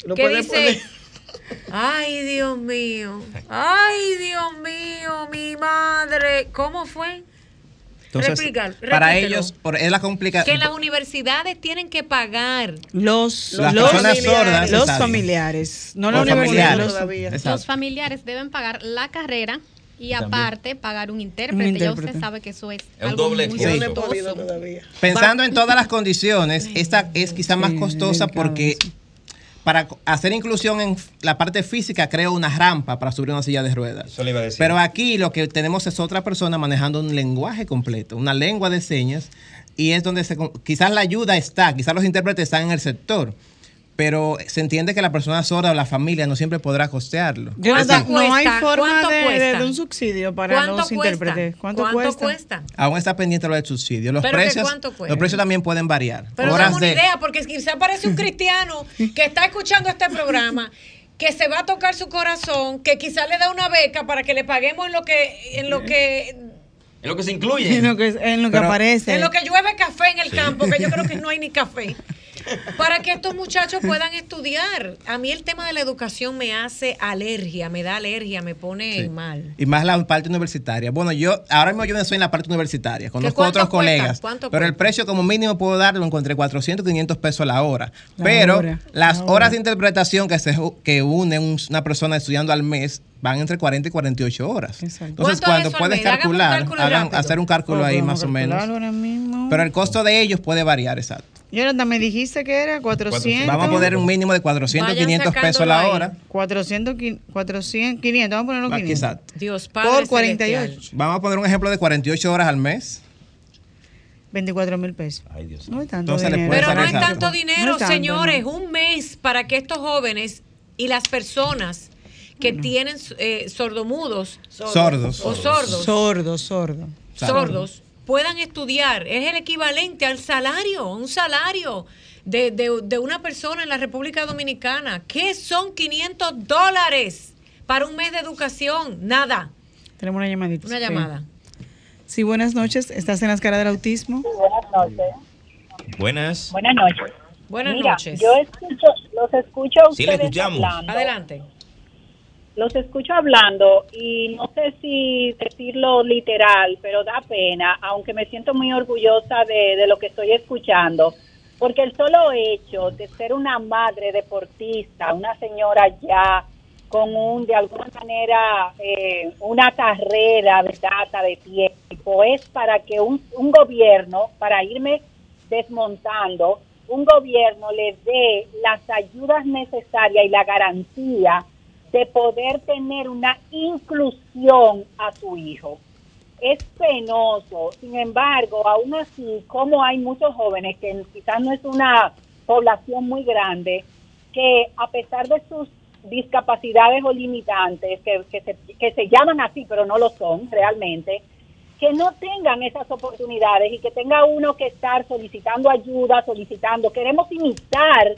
Lo que puede dice, poner. ay Dios mío, ay Dios mío, mi madre, ¿cómo fue? Entonces, Replicar, para ellos, por, es la complicación. Que las universidades tienen que pagar. Los, Las los, personas familiares, sordas, los familiares, no la universidad. familiares. los- Todavía. Los familiares deben pagar la carrera y También. aparte pagar un intérprete. Un Ya intérprete. usted sabe que eso es, algo doble muy costoso. Pensando en todas las condiciones, esta es quizá más costosa porque. Para hacer inclusión en la parte física creo una rampa para subir una silla de ruedas. Eso le iba a decir. Pero aquí lo que tenemos es otra persona manejando un lenguaje completo, una lengua de señas, y es donde se, quizás la ayuda está, quizás los intérpretes están en el sector, pero se entiende que la persona sorda o la familia no siempre podrá costearlo. Jonathan, ¿Cuánto no hay cuesta? forma ¿Cuánto de, de- cuesta? de un subsidio para ¿Cuánto los cuesta? intérpretes. ¿Cuánto, ¿Cuánto cuesta? Aún está pendiente lo del subsidio. Los ¿Pero precios, cuánto cuesta? los precios también pueden variar. Pero Horas dame una de- idea, porque quizá parece un cristiano que está escuchando este programa, que se va a tocar su corazón, que quizá le da una beca para que le paguemos en lo que, en lo que, Es lo que se incluye. En lo que, en lo que Pero- aparece. en lo que llueve café en el campo, que yo creo que no hay ni café. Para que estos muchachos puedan estudiar. A mí el tema de la educación me hace alergia, me da alergia, me pone Sí. mal. Y más la parte universitaria. Bueno, yo ahora mismo yo no soy en la parte universitaria, conozco otros cuesta? colegas, ¿Cuánto pero el precio como mínimo puedo darlo entre 400 y 500 pesos a la hora. La pero hora, las la horas hora. de interpretación que se ju- que une un- una persona estudiando al mes van entre 40 y 48 horas. Exacto. Entonces, ¿Cuánto es cuando puedes mes? Calcular, hagan- hacer un cálculo ahí más o menos. calcularlo ahora mismo. Pero el costo de ellos puede variar, exacto. Jonathan, me dijiste que era 400. Vamos a poner un mínimo de 400, Vayan 500 pesos la hora. 400, qui- 400, 500. Vamos a ponerlo Ah, 500. Exacto. Dios Padre Por 48. celestial. Vamos a poner un ejemplo de 48 horas al mes. 24 mil pesos. Ay, Dios No es tanto Entonces dinero. Pero no es tanto dinero, No es tanto, señores. no. Un mes para que estos jóvenes y las personas que tienen eh, sordomudos Sordos. o sordos, Sordo, sordo. sordos puedan estudiar. Es el equivalente al salario, un salario de, de- de una persona en la República Dominicana. ¿Qué son 500 dólares para un mes de educación? Nada. Tenemos una llamadita. Una sí. llamada. Sí, buenas noches. ¿Estás en las caras del autismo? Buenas noches. Buenas. Buenas noches. Buenas Mira, noches. yo escucho, los escucho a Sí, le ustedes escuchamos. hablando. Adelante. Los escucho hablando y no sé si decirlo literal, pero da pena, aunque me siento muy orgullosa de, lo que estoy escuchando, porque el solo hecho de ser una madre deportista, una señora ya con un, de alguna manera, eh, una carrera de data de tiempo, es para que un, un gobierno, para irme desmontando, un gobierno le dé las ayudas necesarias y la garantía de poder tener una inclusión a su hijo. Es penoso, sin embargo, aún así, como hay muchos jóvenes, que quizás no es una población muy grande, que a pesar de sus discapacidades o limitantes, que, que, se, que se llaman así, pero no lo son realmente, que no tengan esas oportunidades y que tenga uno que estar solicitando ayuda, solicitando. Queremos imitar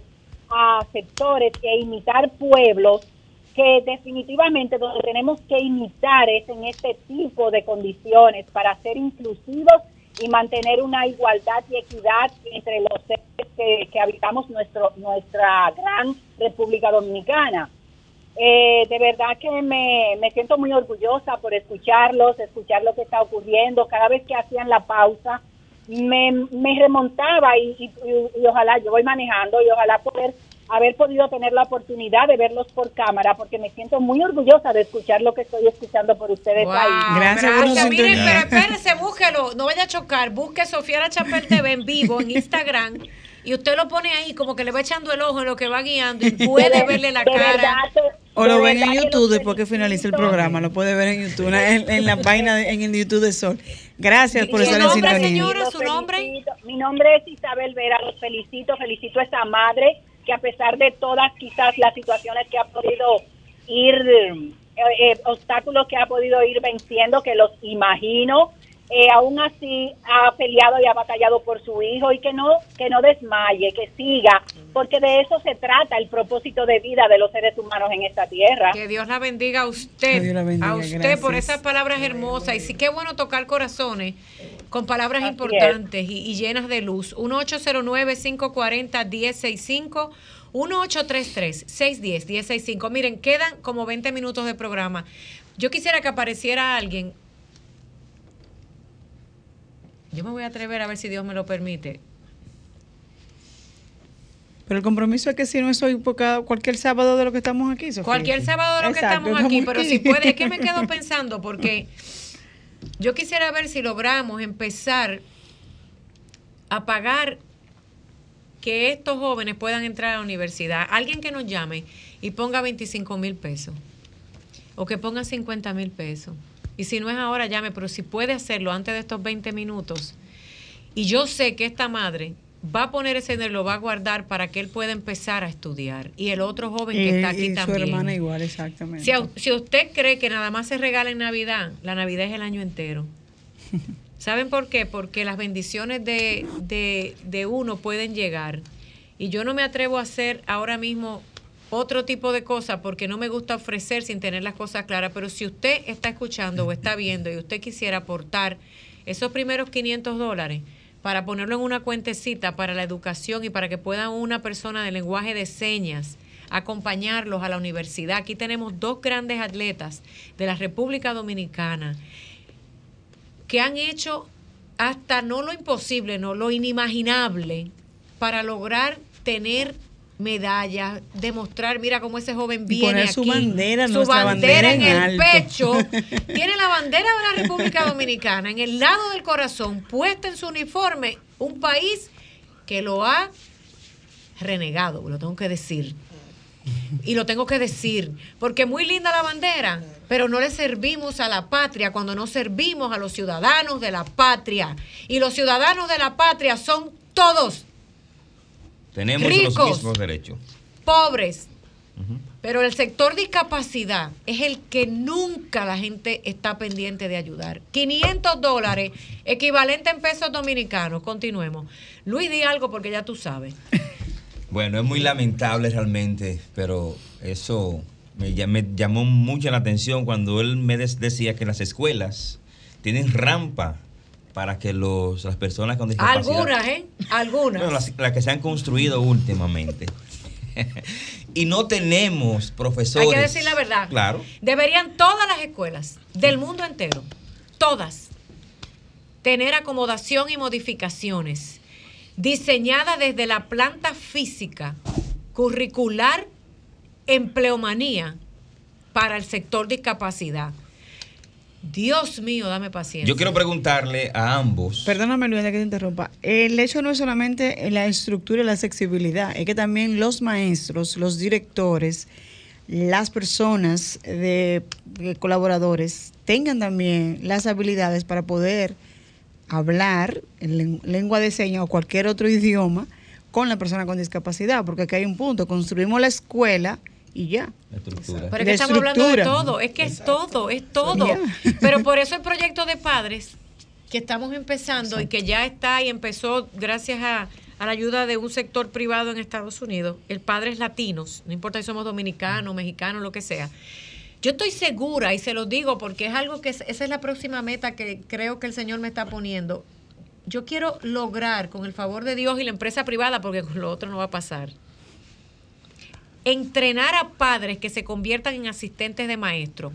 a sectores e imitar pueblos que definitivamente donde tenemos que imitar es en este tipo de condiciones para ser inclusivos y mantener una igualdad y equidad entre los seres que, habitamos nuestro, nuestra gran República Dominicana. Eh, de verdad que me, me siento muy orgullosa por escucharlos, escuchar lo que está ocurriendo. Cada vez que hacían la pausa, me, me remontaba y, y, y ojalá, yo voy manejando y ojalá poder haber podido tener la oportunidad de verlos por cámara, porque me siento muy orgullosa de escuchar lo que estoy escuchando por ustedes ahí. Gracias, Gracias miren, pero espérese, búsquelo, no vaya a chocar, busque Sofía La Chapel TV en vivo en Instagram y usted lo pone ahí como que le va echando el ojo en lo que va guiando y puede verle la cara. o lo ven en YouTube después que finalice el programa, lo puede ver en YouTube, en, en la página, de, en el YouTube de Sol. Gracias por estar en sintonía. señora, su nombre? Mi nombre es Isabel Vera, los felicito, felicito a esa madre que a pesar de todas quizás las situaciones que ha podido ir, eh, eh, obstáculos que ha podido ir venciendo, que los imagino, eh, aún así ha peleado y ha batallado por su hijo y que no que no desmaye, que siga, porque de eso se trata el propósito de vida de los seres humanos en esta tierra. Que Dios la bendiga a usted, bendiga, a usted gracias. por esas palabras hermosas y sí que bueno tocar corazones con palabras así importantes y, y, llenas de luz. 1809-540-1065. 1833-610-1065. Miren, quedan como 20 minutos de programa. Yo quisiera que apareciera alguien yo me voy a atrever a ver si Dios me lo permite. Pero el compromiso es que si no es hoy cualquier sábado de lo que estamos aquí, Sofía. Cualquier sábado de lo Exacto, que estamos aquí, pero si puede, es que me quedo pensando porque yo quisiera ver si logramos empezar a pagar que estos jóvenes puedan entrar a la universidad. Alguien que nos llame y ponga 25 mil pesos o que ponga 50 mil pesos y si no es ahora, llame, pero si puede hacerlo antes de estos 20 minutos. Y yo sé que esta madre va a poner ese dinero, lo va a guardar para que él pueda empezar a estudiar. Y el otro joven que está aquí y también. Su hermana igual, exactamente. Si, a, si usted cree que nada más se regala en Navidad, la Navidad es el año entero. ¿Saben por qué? Porque las bendiciones de, de, de uno pueden llegar. Y yo no me atrevo a hacer ahora mismo otro tipo de cosas porque no me gusta ofrecer sin tener las cosas claras, pero si usted está escuchando o está viendo y usted quisiera aportar esos primeros 500 dólares para ponerlo en una cuentecita para la educación y para que pueda una persona de lenguaje de señas acompañarlos a la universidad. Aquí tenemos dos grandes atletas de la República Dominicana que han hecho hasta no lo imposible, no lo inimaginable para lograr tener medallas, demostrar, mira cómo ese joven viene poner aquí, su bandera, su bandera, bandera en, en el pecho, tiene la bandera de la República Dominicana en el lado del corazón, puesta en su uniforme, un país que lo ha renegado, lo tengo que decir. Y lo tengo que decir, porque muy linda la bandera, pero no le servimos a la patria cuando no servimos a los ciudadanos de la patria. Y los ciudadanos de la patria son todos tenemos Ricos, los mismos derechos. Pobres. Uh -huh. Pero el sector discapacidad es el que nunca la gente está pendiente de ayudar. 500 dólares, equivalente en pesos dominicanos. Continuemos. Luis, di algo porque ya tú sabes. Bueno, es muy lamentable realmente, pero eso me, me llamó mucho la atención cuando él me decía que las escuelas tienen rampa para que los, las personas con discapacidad... Algunas, ¿eh? Algunas. Las, las que se han construido últimamente. y no tenemos profesores. Hay que decir la verdad. Claro. Deberían todas las escuelas del mundo entero, todas, tener acomodación y modificaciones diseñadas desde la planta física, curricular, empleomanía, para el sector discapacidad. Dios mío, dame paciencia. Yo quiero preguntarle a ambos. Perdóname, Luisa, que te interrumpa. El hecho no es solamente la estructura y la accesibilidad, es que también los maestros, los directores, las personas de, de colaboradores tengan también las habilidades para poder hablar en len- lengua de señas o cualquier otro idioma con la persona con discapacidad, porque aquí hay un punto, construimos la escuela y ya. Estructura. Pero es que estamos hablando de todo, es que es todo, es todo. Pero por eso el proyecto de padres que estamos empezando y que ya está y empezó gracias a, a la ayuda de un sector privado en Estados Unidos, el Padres Latinos, no importa si somos dominicanos, mexicanos, lo que sea. Yo estoy segura y se lo digo porque es algo que es- esa es la próxima meta que creo que el Señor me está poniendo. Yo quiero lograr, con el favor de Dios y la empresa privada, porque con lo otro no va a pasar, entrenar a padres que se conviertan en asistentes de maestro.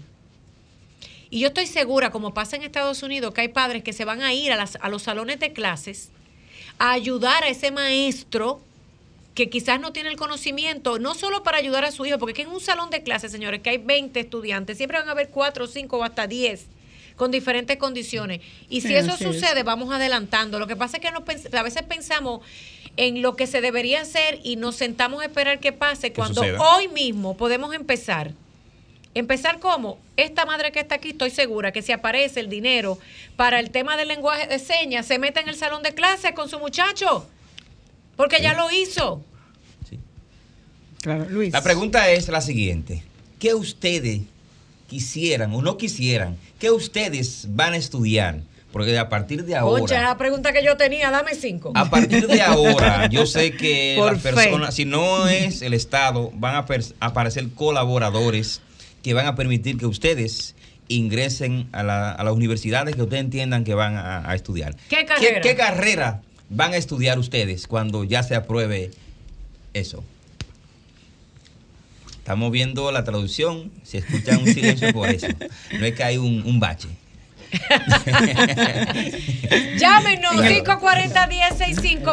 Y yo estoy segura, como pasa en Estados Unidos, que hay padres que se van a ir a, las- a los salones de clases a ayudar a ese maestro que quizás no tiene el conocimiento, no solo para ayudar a su hijo, porque es que en un salón de clases, señores, que hay 20 estudiantes, siempre van a haber 4, 5 o hasta 10 con diferentes condiciones. Y si Sí, eso es. sucede, vamos adelantando. Lo que pasa es que a veces pensamos en lo que se debería hacer y nos sentamos a esperar que pase cuando suceda. hoy mismo podemos empezar. Empezar como esta madre que está aquí, estoy segura que si aparece el dinero para el tema del lenguaje de señas, se mete en el salón de clases con su muchacho, porque ya lo hizo. Claro, Luis. La pregunta es la siguiente. ¿Qué ustedes quisieran o no quisieran? ¿Qué ustedes van a estudiar? Porque a partir de ahora... Concha, la pregunta que yo tenía, dame cinco. A partir de ahora, yo sé que Por las fe. personas, si no es el Estado, van a aparecer colaboradores que van a permitir que ustedes ingresen a, la- a las universidades que ustedes entiendan que van a, a estudiar. ¿Qué carrera? ¿Qué, carrera van a estudiar ustedes cuando ya se apruebe eso? Estamos viendo la traducción, se escucha un silencio por eso. No es que hay un, un bache. Llámenos 540-1065,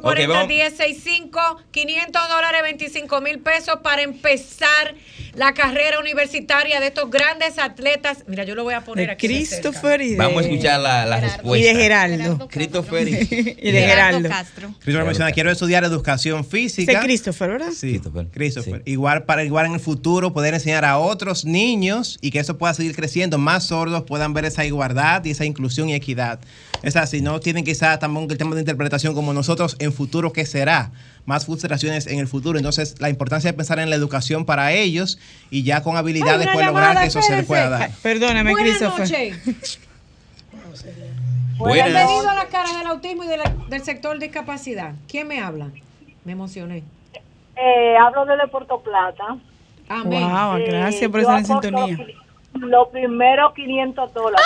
1809-540-1065, 500 dólares, 25 mil pesos para empezar la carrera universitaria de estos grandes atletas. Mira, yo lo voy a poner De aquí. Christopher y de, Vamos a escuchar la, la y respuesta. de Geraldo. Christopher y, Y de Geraldo. Castro. Christopher menciona, quiero estudiar educación física. Ese Christopher, ¿verdad? Sí, Christopher. Christopher. Sí. Igual para igual en el futuro poder enseñar a otros niños y que eso pueda seguir creciendo, más sordos puedan ver esa igualdad y esa inclusión y equidad. Es así, no tienen quizás también el tema de interpretación como nosotros en futuro, ¿qué será? Más frustraciones en el futuro. Entonces, la importancia de pensar en la educación para ellos y ya con habilidades pueden lograr que eso se les pueda dar. Perdóname, Buenas Christopher. noches. Buenas. Bienvenido a las caras del autismo y de la- del sector discapacidad. ¿Quién me habla? Me emocioné. Eh, hablo desde Puerto Plata. Amén. Wow, Eh, gracias por estar en sintonía. Lo, lo primero 500 dólares.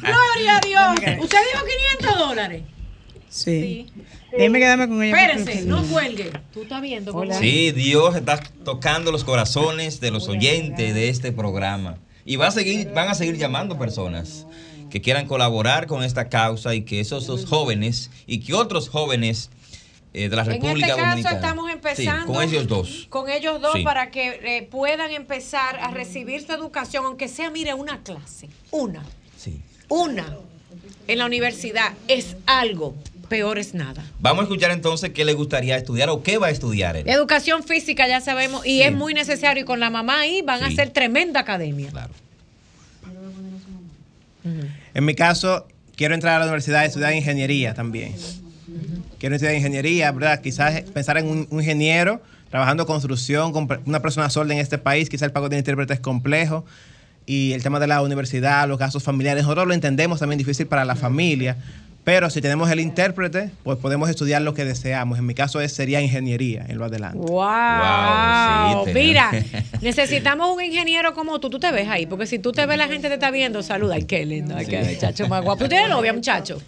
Gloria a Dios. ¿Usted dijo 500 dólares? Sí. Déjeme quedarme con ella. Espérense, no cuelgue. Tú estás viendo cómo- Sí, Dios está tocando los corazones de los oyentes de este programa. Y va a seguir, van a seguir llamando personas que quieran colaborar con esta causa y que esos dos jóvenes y que otros jóvenes eh, de la En República este caso Dominicana. estamos Sí, empezando con ellos dos. con ellos dos Sí. para que eh, puedan empezar a recibir su educación, aunque sea, mire, una clase, una, Sí. una en la universidad es algo, peor es nada. Vamos a escuchar entonces qué le gustaría estudiar o qué va a estudiar él. Educación física ya sabemos y Sí. es muy necesario y con la mamá ahí van a ser tremenda academia. Claro. En mi caso, quiero entrar a la universidad y estudiar ingeniería también. Quiero estudiar ingeniería, ¿verdad? Quizás pensar en un, un ingeniero trabajando construcción, con una persona sorda en este país, quizás el pago de intérprete es complejo. Y el tema de la universidad, los gastos familiares, nosotros lo entendemos también difícil para la familia. Pero si tenemos el intérprete, pues podemos estudiar lo que deseamos. En mi caso es, sería ingeniería en lo adelante. Wow, Wow, sí, mira, necesitamos un ingeniero como tú. Tú te ves ahí, porque si tú te ves, la gente te está viendo. Saluda, ay, qué lindo, ay, qué muchacho más guapo. ¿Tú tienes novia, muchacho?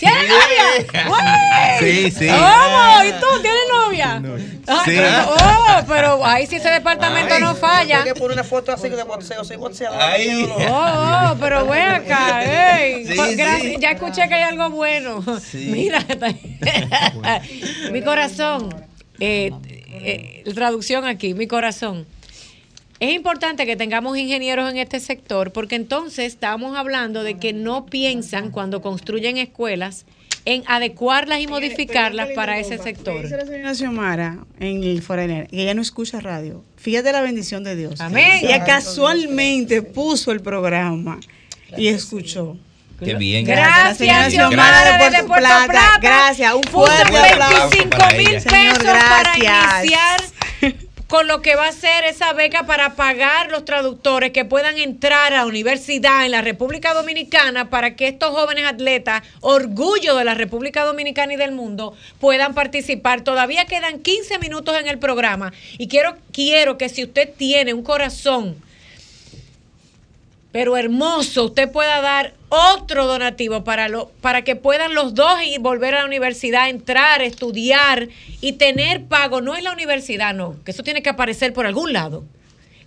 ¿Tienes novia? Sí, sí. ¿Cómo? ¿Y tú tienes novia? Ay, Sí. pero- oh, pero ahí sí ese departamento Ay. no falla. Hay que poner una foto así de boxeo, soy boxeador. Ay. Oh, oh, pero ven acá, ey. Sí, Pues, gracias, sí. Ya escuché que hay algo bueno. Sí. Mira, mi corazón. eh, eh, traducción aquí, mi corazón. Es importante que tengamos ingenieros en este sector porque entonces estamos hablando de que no piensan cuando construyen escuelas en adecuarlas y modificarlas para ese sector. Dice la señora Xiomara en el Forener que ella no escucha radio. Fíjate la bendición de Dios. Amén. Ella casualmente puso el programa y escuchó. Qué bien. Gracias, señora Xiomara, por desde su Puerto plata. Plata. Gracias, un fuerte aplauso 25 para mil pesos para iniciar con lo que va a ser esa beca para pagar los traductores que puedan entrar a la universidad en la República Dominicana para que estos jóvenes atletas, orgullo de la República Dominicana y del mundo, puedan participar. Todavía quedan 15 minutos en el programa y quiero, quiero que si usted tiene un corazón pero hermoso, usted pueda dar otro donativo para, lo, para que puedan los dos ir, volver a la universidad, entrar, estudiar y tener pago, no en la universidad, no, que eso tiene que aparecer por algún lado,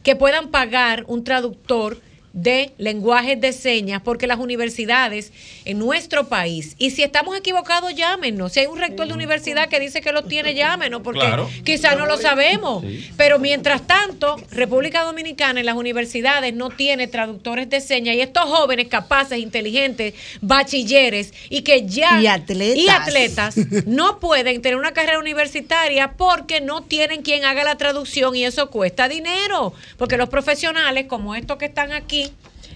que puedan pagar un traductor de lenguajes de señas, porque las universidades en nuestro país, y si estamos equivocados, llámenos. Si hay un rector de universidad que dice que lo tiene, llámenos, porque Claro. quizás no lo sabemos. Pero mientras tanto, República Dominicana en las universidades no tiene traductores de señas y estos jóvenes capaces, inteligentes, bachilleres y que ya Y atletas. y atletas no pueden tener una carrera universitaria porque no tienen quien haga la traducción y eso cuesta dinero, porque los profesionales como estos que están aquí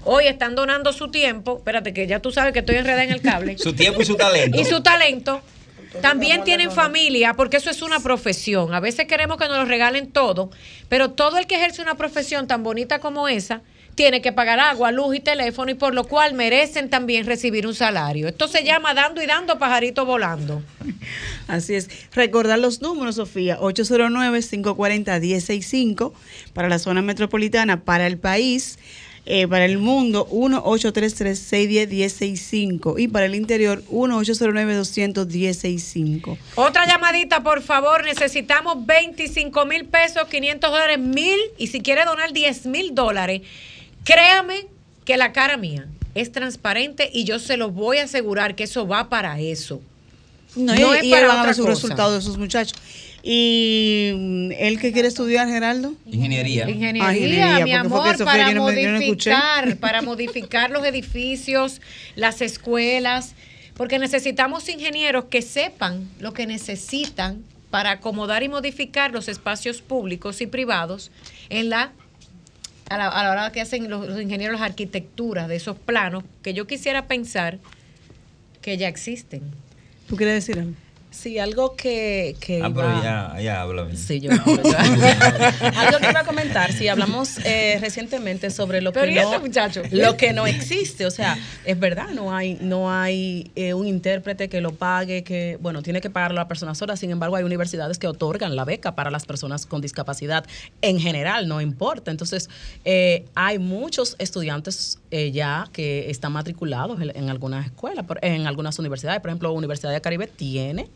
hoy están donando su tiempo, espérate que ya tú sabes que estoy enredada en el cable Su tiempo y su talento. y su talento. También tienen familia, porque eso es una profesión. A veces queremos que nos lo regalen todo, pero todo el que ejerce una profesión tan bonita como esa tiene que pagar agua, luz y teléfono y por lo cual merecen también recibir un salario. Esto se llama dando y dando pajarito volando. Así es. Recordar los números, Sofía. 809-540-1065 para la zona metropolitana, para el país. Eh, para el mundo, 1-833-610-1065. Y para el interior, 1-809-200-1065. Otra llamadita, por favor. Necesitamos 25 mil pesos, 500 dólares, mil. Y si quiere donar 10 mil dólares, créame que la cara mía es transparente y yo se lo voy a asegurar que eso va para eso. No, No y, es y para van a otra ver sus cosa. resultados de esos muchachos. ¿Y mm, él que quiere estudiar, Geraldo? Ingeniería. Ingeniería, Ah, ingeniería, mi porque fue que amor, Sofía, para no no modificar, para modificar los edificios, las escuelas, porque necesitamos ingenieros que sepan lo que necesitan para acomodar y modificar los espacios públicos y privados en la a la, a la hora que hacen los, los ingenieros las arquitecturas de esos planos que yo quisiera pensar que ya existen. ¿Tú quieres decir algo? Sí, algo que... que Ah, pero ya, ya habla bien. Sí, yo hablo. Algo que iba a comentar, sí, hablamos eh, recientemente sobre lo Pero que ¿y no, muchacho? lo que no existe, o sea, es verdad, no hay no hay eh, un intérprete que lo pague, que bueno, tiene que pagarlo la persona sola, sin embargo, hay universidades que otorgan la beca para las personas con discapacidad en general, no importa. Entonces, eh, hay muchos estudiantes eh, ya que están matriculados en, en algunas escuelas, por- en algunas universidades, por ejemplo, Universidad de Caribe tiene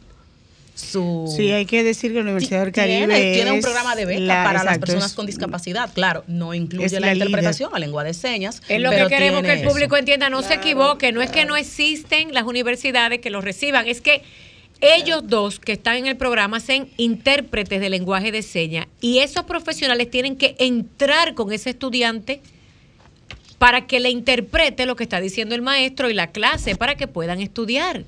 su Sí, hay que decir que la Universidad del Caribe tiene, tiene un programa de beca la- para las personas es- con discapacidad. Claro, no incluye la la, líder. interpretación a lengua de señas. Es lo pero que queremos que el público eso. entienda, no se equivoque, no es que no existen las universidades que los reciban, es que ellos dos que están en el programa hacen intérpretes de lenguaje de señas y esos profesionales tienen que entrar con ese estudiante para que le interprete lo que está diciendo el maestro y la clase para que puedan estudiar.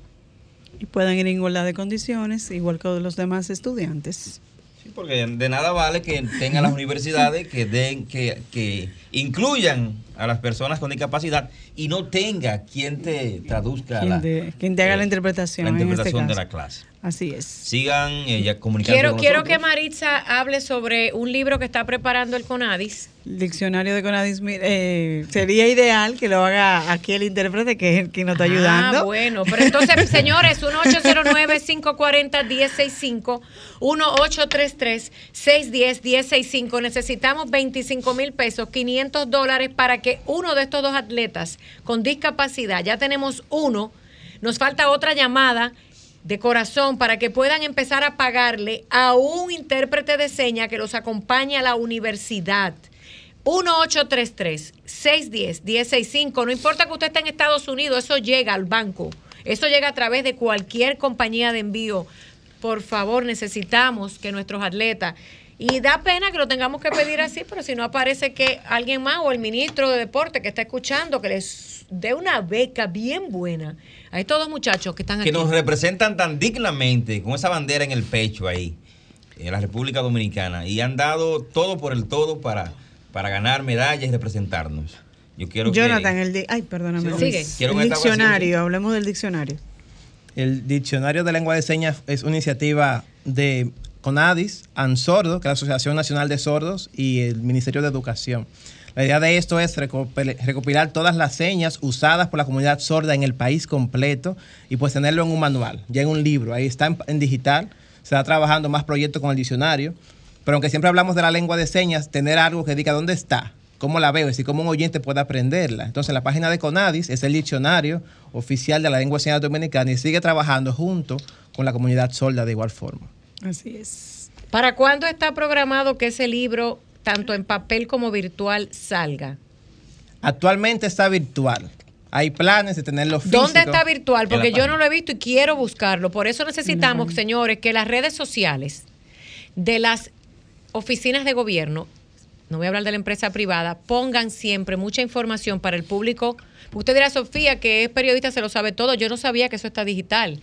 Y puedan ir en igualdad de condiciones, igual que los demás estudiantes. Sí, porque de nada vale que tengan las universidades que den, que, que incluyan a las personas con discapacidad y no tenga quien te traduzca Quien la, te- quien te haga la eh, interpretación la en este interpretación de caso. la clase. Así es. Sigan eh, comunicando Quiero, con quiero que Maritza hable sobre un libro que está preparando el CONADIS. El diccionario de Conadis, eh, sería ideal que lo haga aquí el intérprete, que es el que nos está ayudando. Ah, bueno, pero entonces, señores, 1-809-540-1065, 1-833-610-1065. Necesitamos 25 mil pesos, 500 dólares para que uno de estos dos atletas con discapacidad, ya tenemos uno, nos falta otra llamada de corazón para que puedan empezar a pagarle a un intérprete de señas que los acompañe a la universidad. 1833-610-1065. No importa que usted esté en Estados Unidos, eso llega al banco. Eso llega a través de cualquier compañía de envío por favor, necesitamos que nuestros atletas y da pena que lo tengamos que pedir así, pero si no aparece que alguien más o el ministro de deporte que está escuchando que les dé una beca bien buena a estos dos muchachos que están que aquí. nos representan tan dignamente, con esa bandera en el pecho ahí, en la República Dominicana, y han dado todo por el todo para, para ganar medallas y representarnos. Yo quiero Jonathan, que... el di- ay, perdóname. Sigue. El diccionario, hablemos del diccionario. El Diccionario de Lengua de Señas es una iniciativa de CONADIS, ANSORDO, que es la Asociación Nacional de Sordos, y el Ministerio de Educación. La idea de esto es recopil- recopilar todas las señas usadas por la comunidad sorda en el país completo y pues tenerlo en un manual, ya en un libro. Ahí está en, en digital, se está trabajando más proyectos con el diccionario, pero aunque siempre hablamos de la lengua de señas, tener algo que diga dónde está, cómo la veo, es decir, cómo un oyente puede aprenderla. Entonces, la página de CONADIS es el diccionario oficial de la lengua de señas dominicana y sigue trabajando junto con la comunidad sorda de igual forma. Así es. ¿Para cuándo está programado que ese libro, tanto en papel como virtual, salga? Actualmente está virtual. Hay planes de tenerlo físico. ¿Dónde está virtual? Porque yo no lo he visto y quiero buscarlo. Por eso necesitamos, señores, que las redes sociales de las oficinas de gobierno, no voy a hablar de la empresa privada, pongan siempre mucha información para el público. Usted dirá, Sofía, que es periodista, se lo sabe todo. Yo no sabía que eso está digital.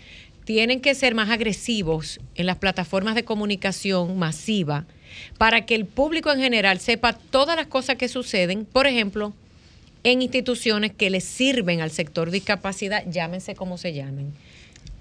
Tienen que ser más agresivos en las plataformas de comunicación masiva para que el público en general sepa todas las cosas que suceden. Por ejemplo, en instituciones que les sirven al sector discapacidad, llámense como se llamen.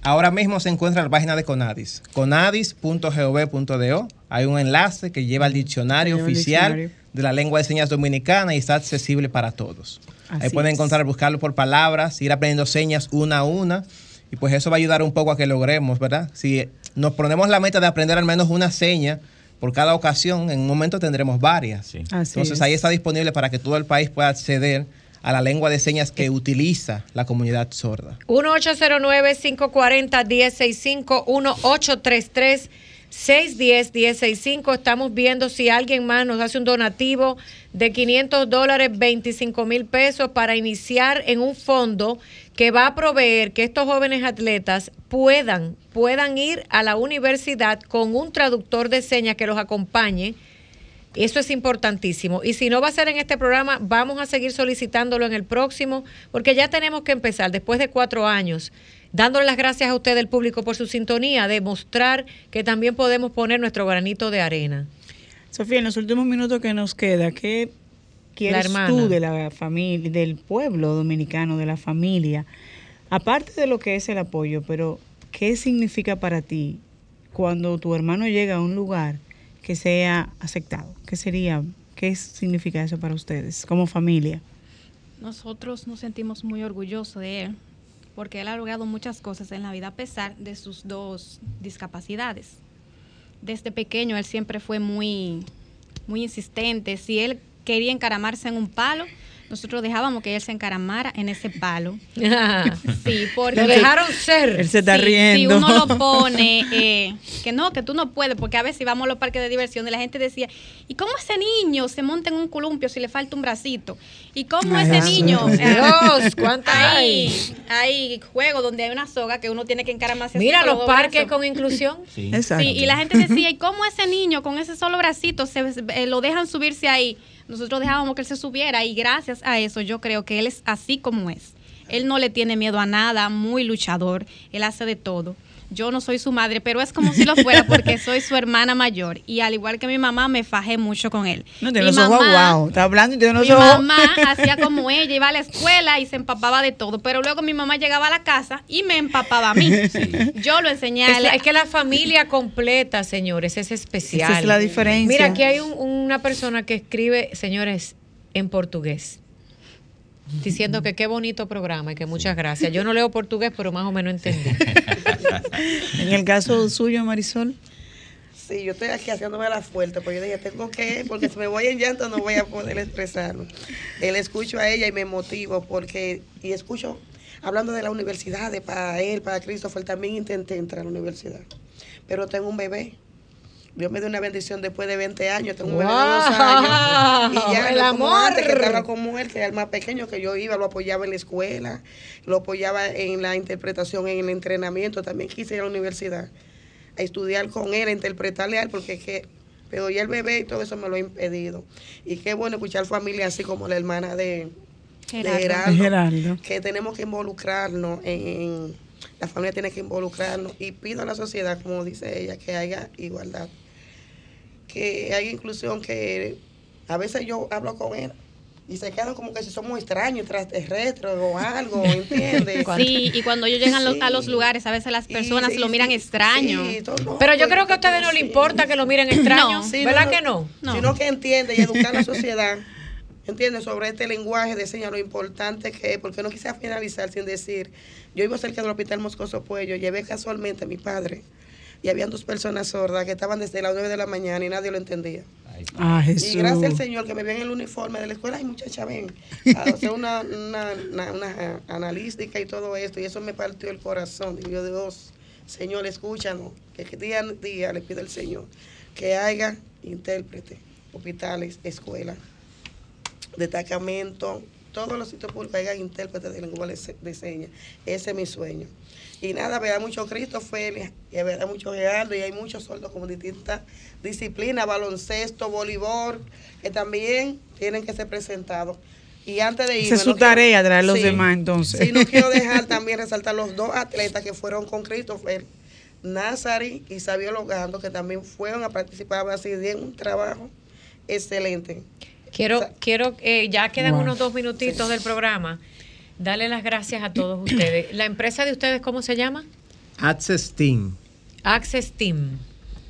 Ahora mismo se encuentra en la página de Conadis, conadis.gov.do. Hay un enlace que lleva al diccionario Lleva oficial diccionario. de la lengua de señas dominicana y está accesible para todos. Ahí pueden es. encontrar, buscarlo por palabras, ir aprendiendo señas una a una. Y pues eso va a ayudar un poco a que logremos, ¿verdad? Si nos ponemos la meta de aprender al menos una seña por cada ocasión, en un momento tendremos varias. Así Entonces es. ahí está disponible para que todo el país pueda acceder a la lengua de señas que utiliza la comunidad sorda. 1-809-540-1065, 1-833-610-1065. Estamos viendo si alguien más nos hace un donativo de 500 dólares, 25 mil pesos para iniciar en un fondo que va a proveer que estos jóvenes atletas puedan, puedan ir a la universidad con un traductor de señas que los acompañe. Eso es importantísimo. Y si no va a ser en este programa, vamos a seguir solicitándolo en el próximo, porque ya tenemos que empezar, después de cuatro años, dándole las gracias a usted, el público, por su sintonía, demostrar que también podemos poner nuestro granito de arena. Sofía, en los últimos minutos que nos queda, ¿qué quieres hermana. tú de la familia, del pueblo dominicano, de la familia? Aparte de lo que es el apoyo, pero ¿qué significa para ti cuando tu hermano llega a un lugar que sea aceptado? ¿Qué sería, qué significa eso para ustedes como familia? Nosotros nos sentimos muy orgullosos de él porque él ha logrado muchas cosas en la vida a pesar de sus dos discapacidades. Desde pequeño él siempre fue muy, muy insistente. Si él quería encaramarse en un palo, nosotros dejábamos que él se encaramara en ese palo. Sí, porque Lo dejaron ser. Él se está Sí, riendo. Si uno lo pone, eh, que no, que tú no puedes, porque a veces íbamos a los parques de diversión y la gente decía, ¿y cómo ese niño se monta en un columpio si le falta un bracito? ¿Y cómo Ay, ese niño? Dios, ¿cuántas hay? hay? Juegos donde hay una soga que uno tiene que encaramarse Mira los parques brazos. con inclusión. Sí. Exacto. Sí, y la gente decía, ¿y cómo ese niño con ese solo bracito se, eh, lo dejan subirse ahí? Nosotros dejábamos que él se subiera y gracias a eso yo creo que él es así como es. Él no le tiene miedo a nada, muy luchador, él hace de todo. Yo no soy su madre, pero es como si lo fuera porque soy su hermana mayor y al igual que mi mamá me fajé mucho con él. No, tiene los ojos mamá- wow. Está hablando y tiene unos mi ojos. mamá hacía como ella, iba a la escuela y se empapaba de todo, pero luego mi mamá llegaba a la casa y me empapaba a mí. Yo lo enseñé a Es, él. es que la familia completa, señores, es especial. Esa es la diferencia. Mira, aquí hay un- una persona que escribe, señores, en portugués. Diciendo que qué bonito programa y que muchas gracias. Yo no leo portugués, pero más o menos entendí. En el caso suyo, Marisol. Sí, yo estoy aquí haciéndome la fuerte, porque yo dije, tengo que, porque si me voy en llanto no voy a poder expresarlo. Él escucho a ella y me motivo, porque, y escucho, hablando de la universidad, de para él, para Christopher, también intenté entrar a la universidad, pero tengo un bebé. Dios me dio una bendición después de 20 años, tengo un bebé de dos años. Y ya El no amor. antes, que estaba como él, que era el más pequeño, que yo iba, lo apoyaba en la escuela, lo apoyaba en la interpretación, en el entrenamiento, también quise ir a la universidad. a estudiar con él, a interpretarle a él, porque es que pero ya el bebé y todo eso me lo ha impedido. Y qué bueno escuchar familia así como la hermana de de Gerardo. Gerardo, Gerardo. que tenemos que involucrarnos en, en- la familia tiene que involucrarnos y pido a la sociedad, como dice ella, que haya igualdad, que haya inclusión, que a veces yo hablo con él y se quedan como que si somos extraños, extraterrestres o algo, ¿entiendes? Sí, y cuando ellos llegan Sí. a los lugares, a veces las personas y- lo miran y- extraño. sí, todo, no, Pero yo creo que a ustedes no les importa que lo miren extraño, No. Sí, ¿verdad no, que no? No. Sino que entiende y educar a la sociedad, entiende, sobre este lenguaje de señas, lo importante que es, porque no quise finalizar sin decir, yo iba cerca del hospital Moscoso Puello, llevé casualmente a mi padre y habían dos personas sordas que estaban desde las 9 de la mañana y nadie lo entendía. Ah, Jesús. Y gracias al Señor que me vio en el uniforme de la escuela, ay muchacha, ven, a hacer una, una, una, una analística y todo esto, y eso me partió el corazón. Digo yo, Dios, Señor, escúchanos, que día a día le pido al Señor que haya intérprete, hospitales, escuelas, destacamento, todos los sitios públicos hayan intérpretes de lengua de se- de señas. Ese es mi sueño. Y nada, verá mucho Cristo Félix, y verá mucho Gerardo, y hay muchos sordos como distintas disciplinas, baloncesto, voleibol, que también tienen que ser presentados. Y antes de irme... Esa es su tarea, traer los demás, entonces. Sí, no quiero dejar también resaltar los dos atletas que fueron con Christopher, Nazari y Sabio Logando, que también fueron a participar así en un trabajo excelente. Quiero, quiero, eh, ya quedan Wow. unos dos minutitos del programa. Darle las gracias a todos ustedes. ¿La empresa de ustedes cómo se llama? Access Team. Access Team.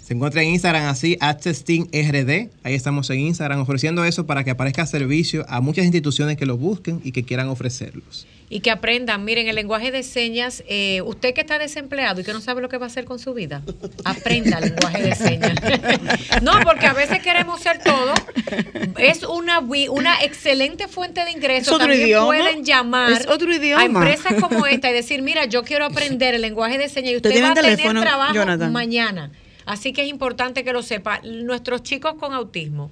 Se encuentra en Instagram así, Access Team RD. Ahí estamos en Instagram ofreciendo eso para que aparezca servicio a muchas instituciones que lo busquen y que quieran ofrecerlos. Y que aprendan, miren, el lenguaje de señas, eh, usted que está desempleado y que no sabe lo que va a hacer con su vida, aprenda el lenguaje de señas. no, porque a veces queremos ser todo. Es una, una excelente fuente de ingresos. También idioma. pueden llamar Es otro idioma. a empresas como esta y decir, mira, yo quiero aprender el lenguaje de señas y ¿Usted va a tener teléfono, trabajo Jonathan? mañana. Así que es importante que lo sepa. Nuestros chicos con autismo,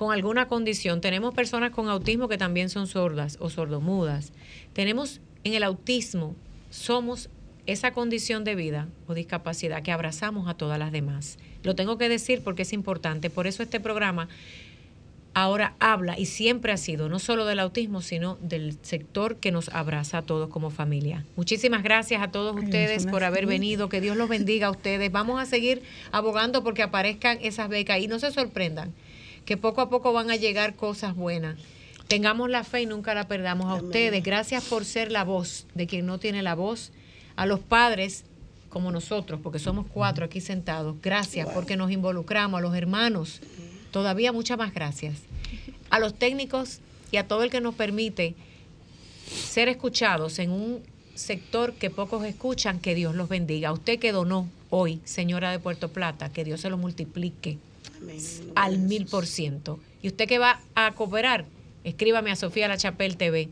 con alguna condición, tenemos personas con autismo que también son sordas o sordomudas. Tenemos en el autismo, somos esa condición de vida o discapacidad que abrazamos a todas las demás. Lo tengo que decir porque es importante. Por eso este programa ahora habla y siempre ha sido no solo del autismo, sino del sector que nos abraza a todos como familia. Muchísimas gracias a todos ustedes por haber venido, que Dios los bendiga a ustedes. Vamos a seguir abogando porque aparezcan esas becas y no se sorprendan, que poco a poco van a llegar cosas buenas. Tengamos la fe y nunca la perdamos a ustedes. Gracias por ser la voz de quien no tiene la voz. A los padres como nosotros, porque somos cuatro aquí sentados. Gracias porque nos involucramos, a los hermanos. Todavía muchas más gracias. A los técnicos y a todo el que nos permite ser escuchados en un sector que pocos escuchan, que Dios los bendiga. A usted que donó hoy, señora de Puerto Plata, que Dios se lo multiplique al mil por ciento. Y usted que va a cooperar, escríbame a Sofía La Chapel TV.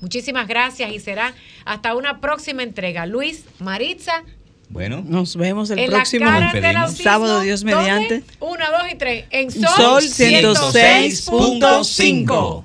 Muchísimas gracias y será hasta una próxima entrega. Luis, Maritza, Bueno, Nos vemos el próximo autismo, sábado, Dios mediante. Una, dos y tres. En Sol, Sol 106.5.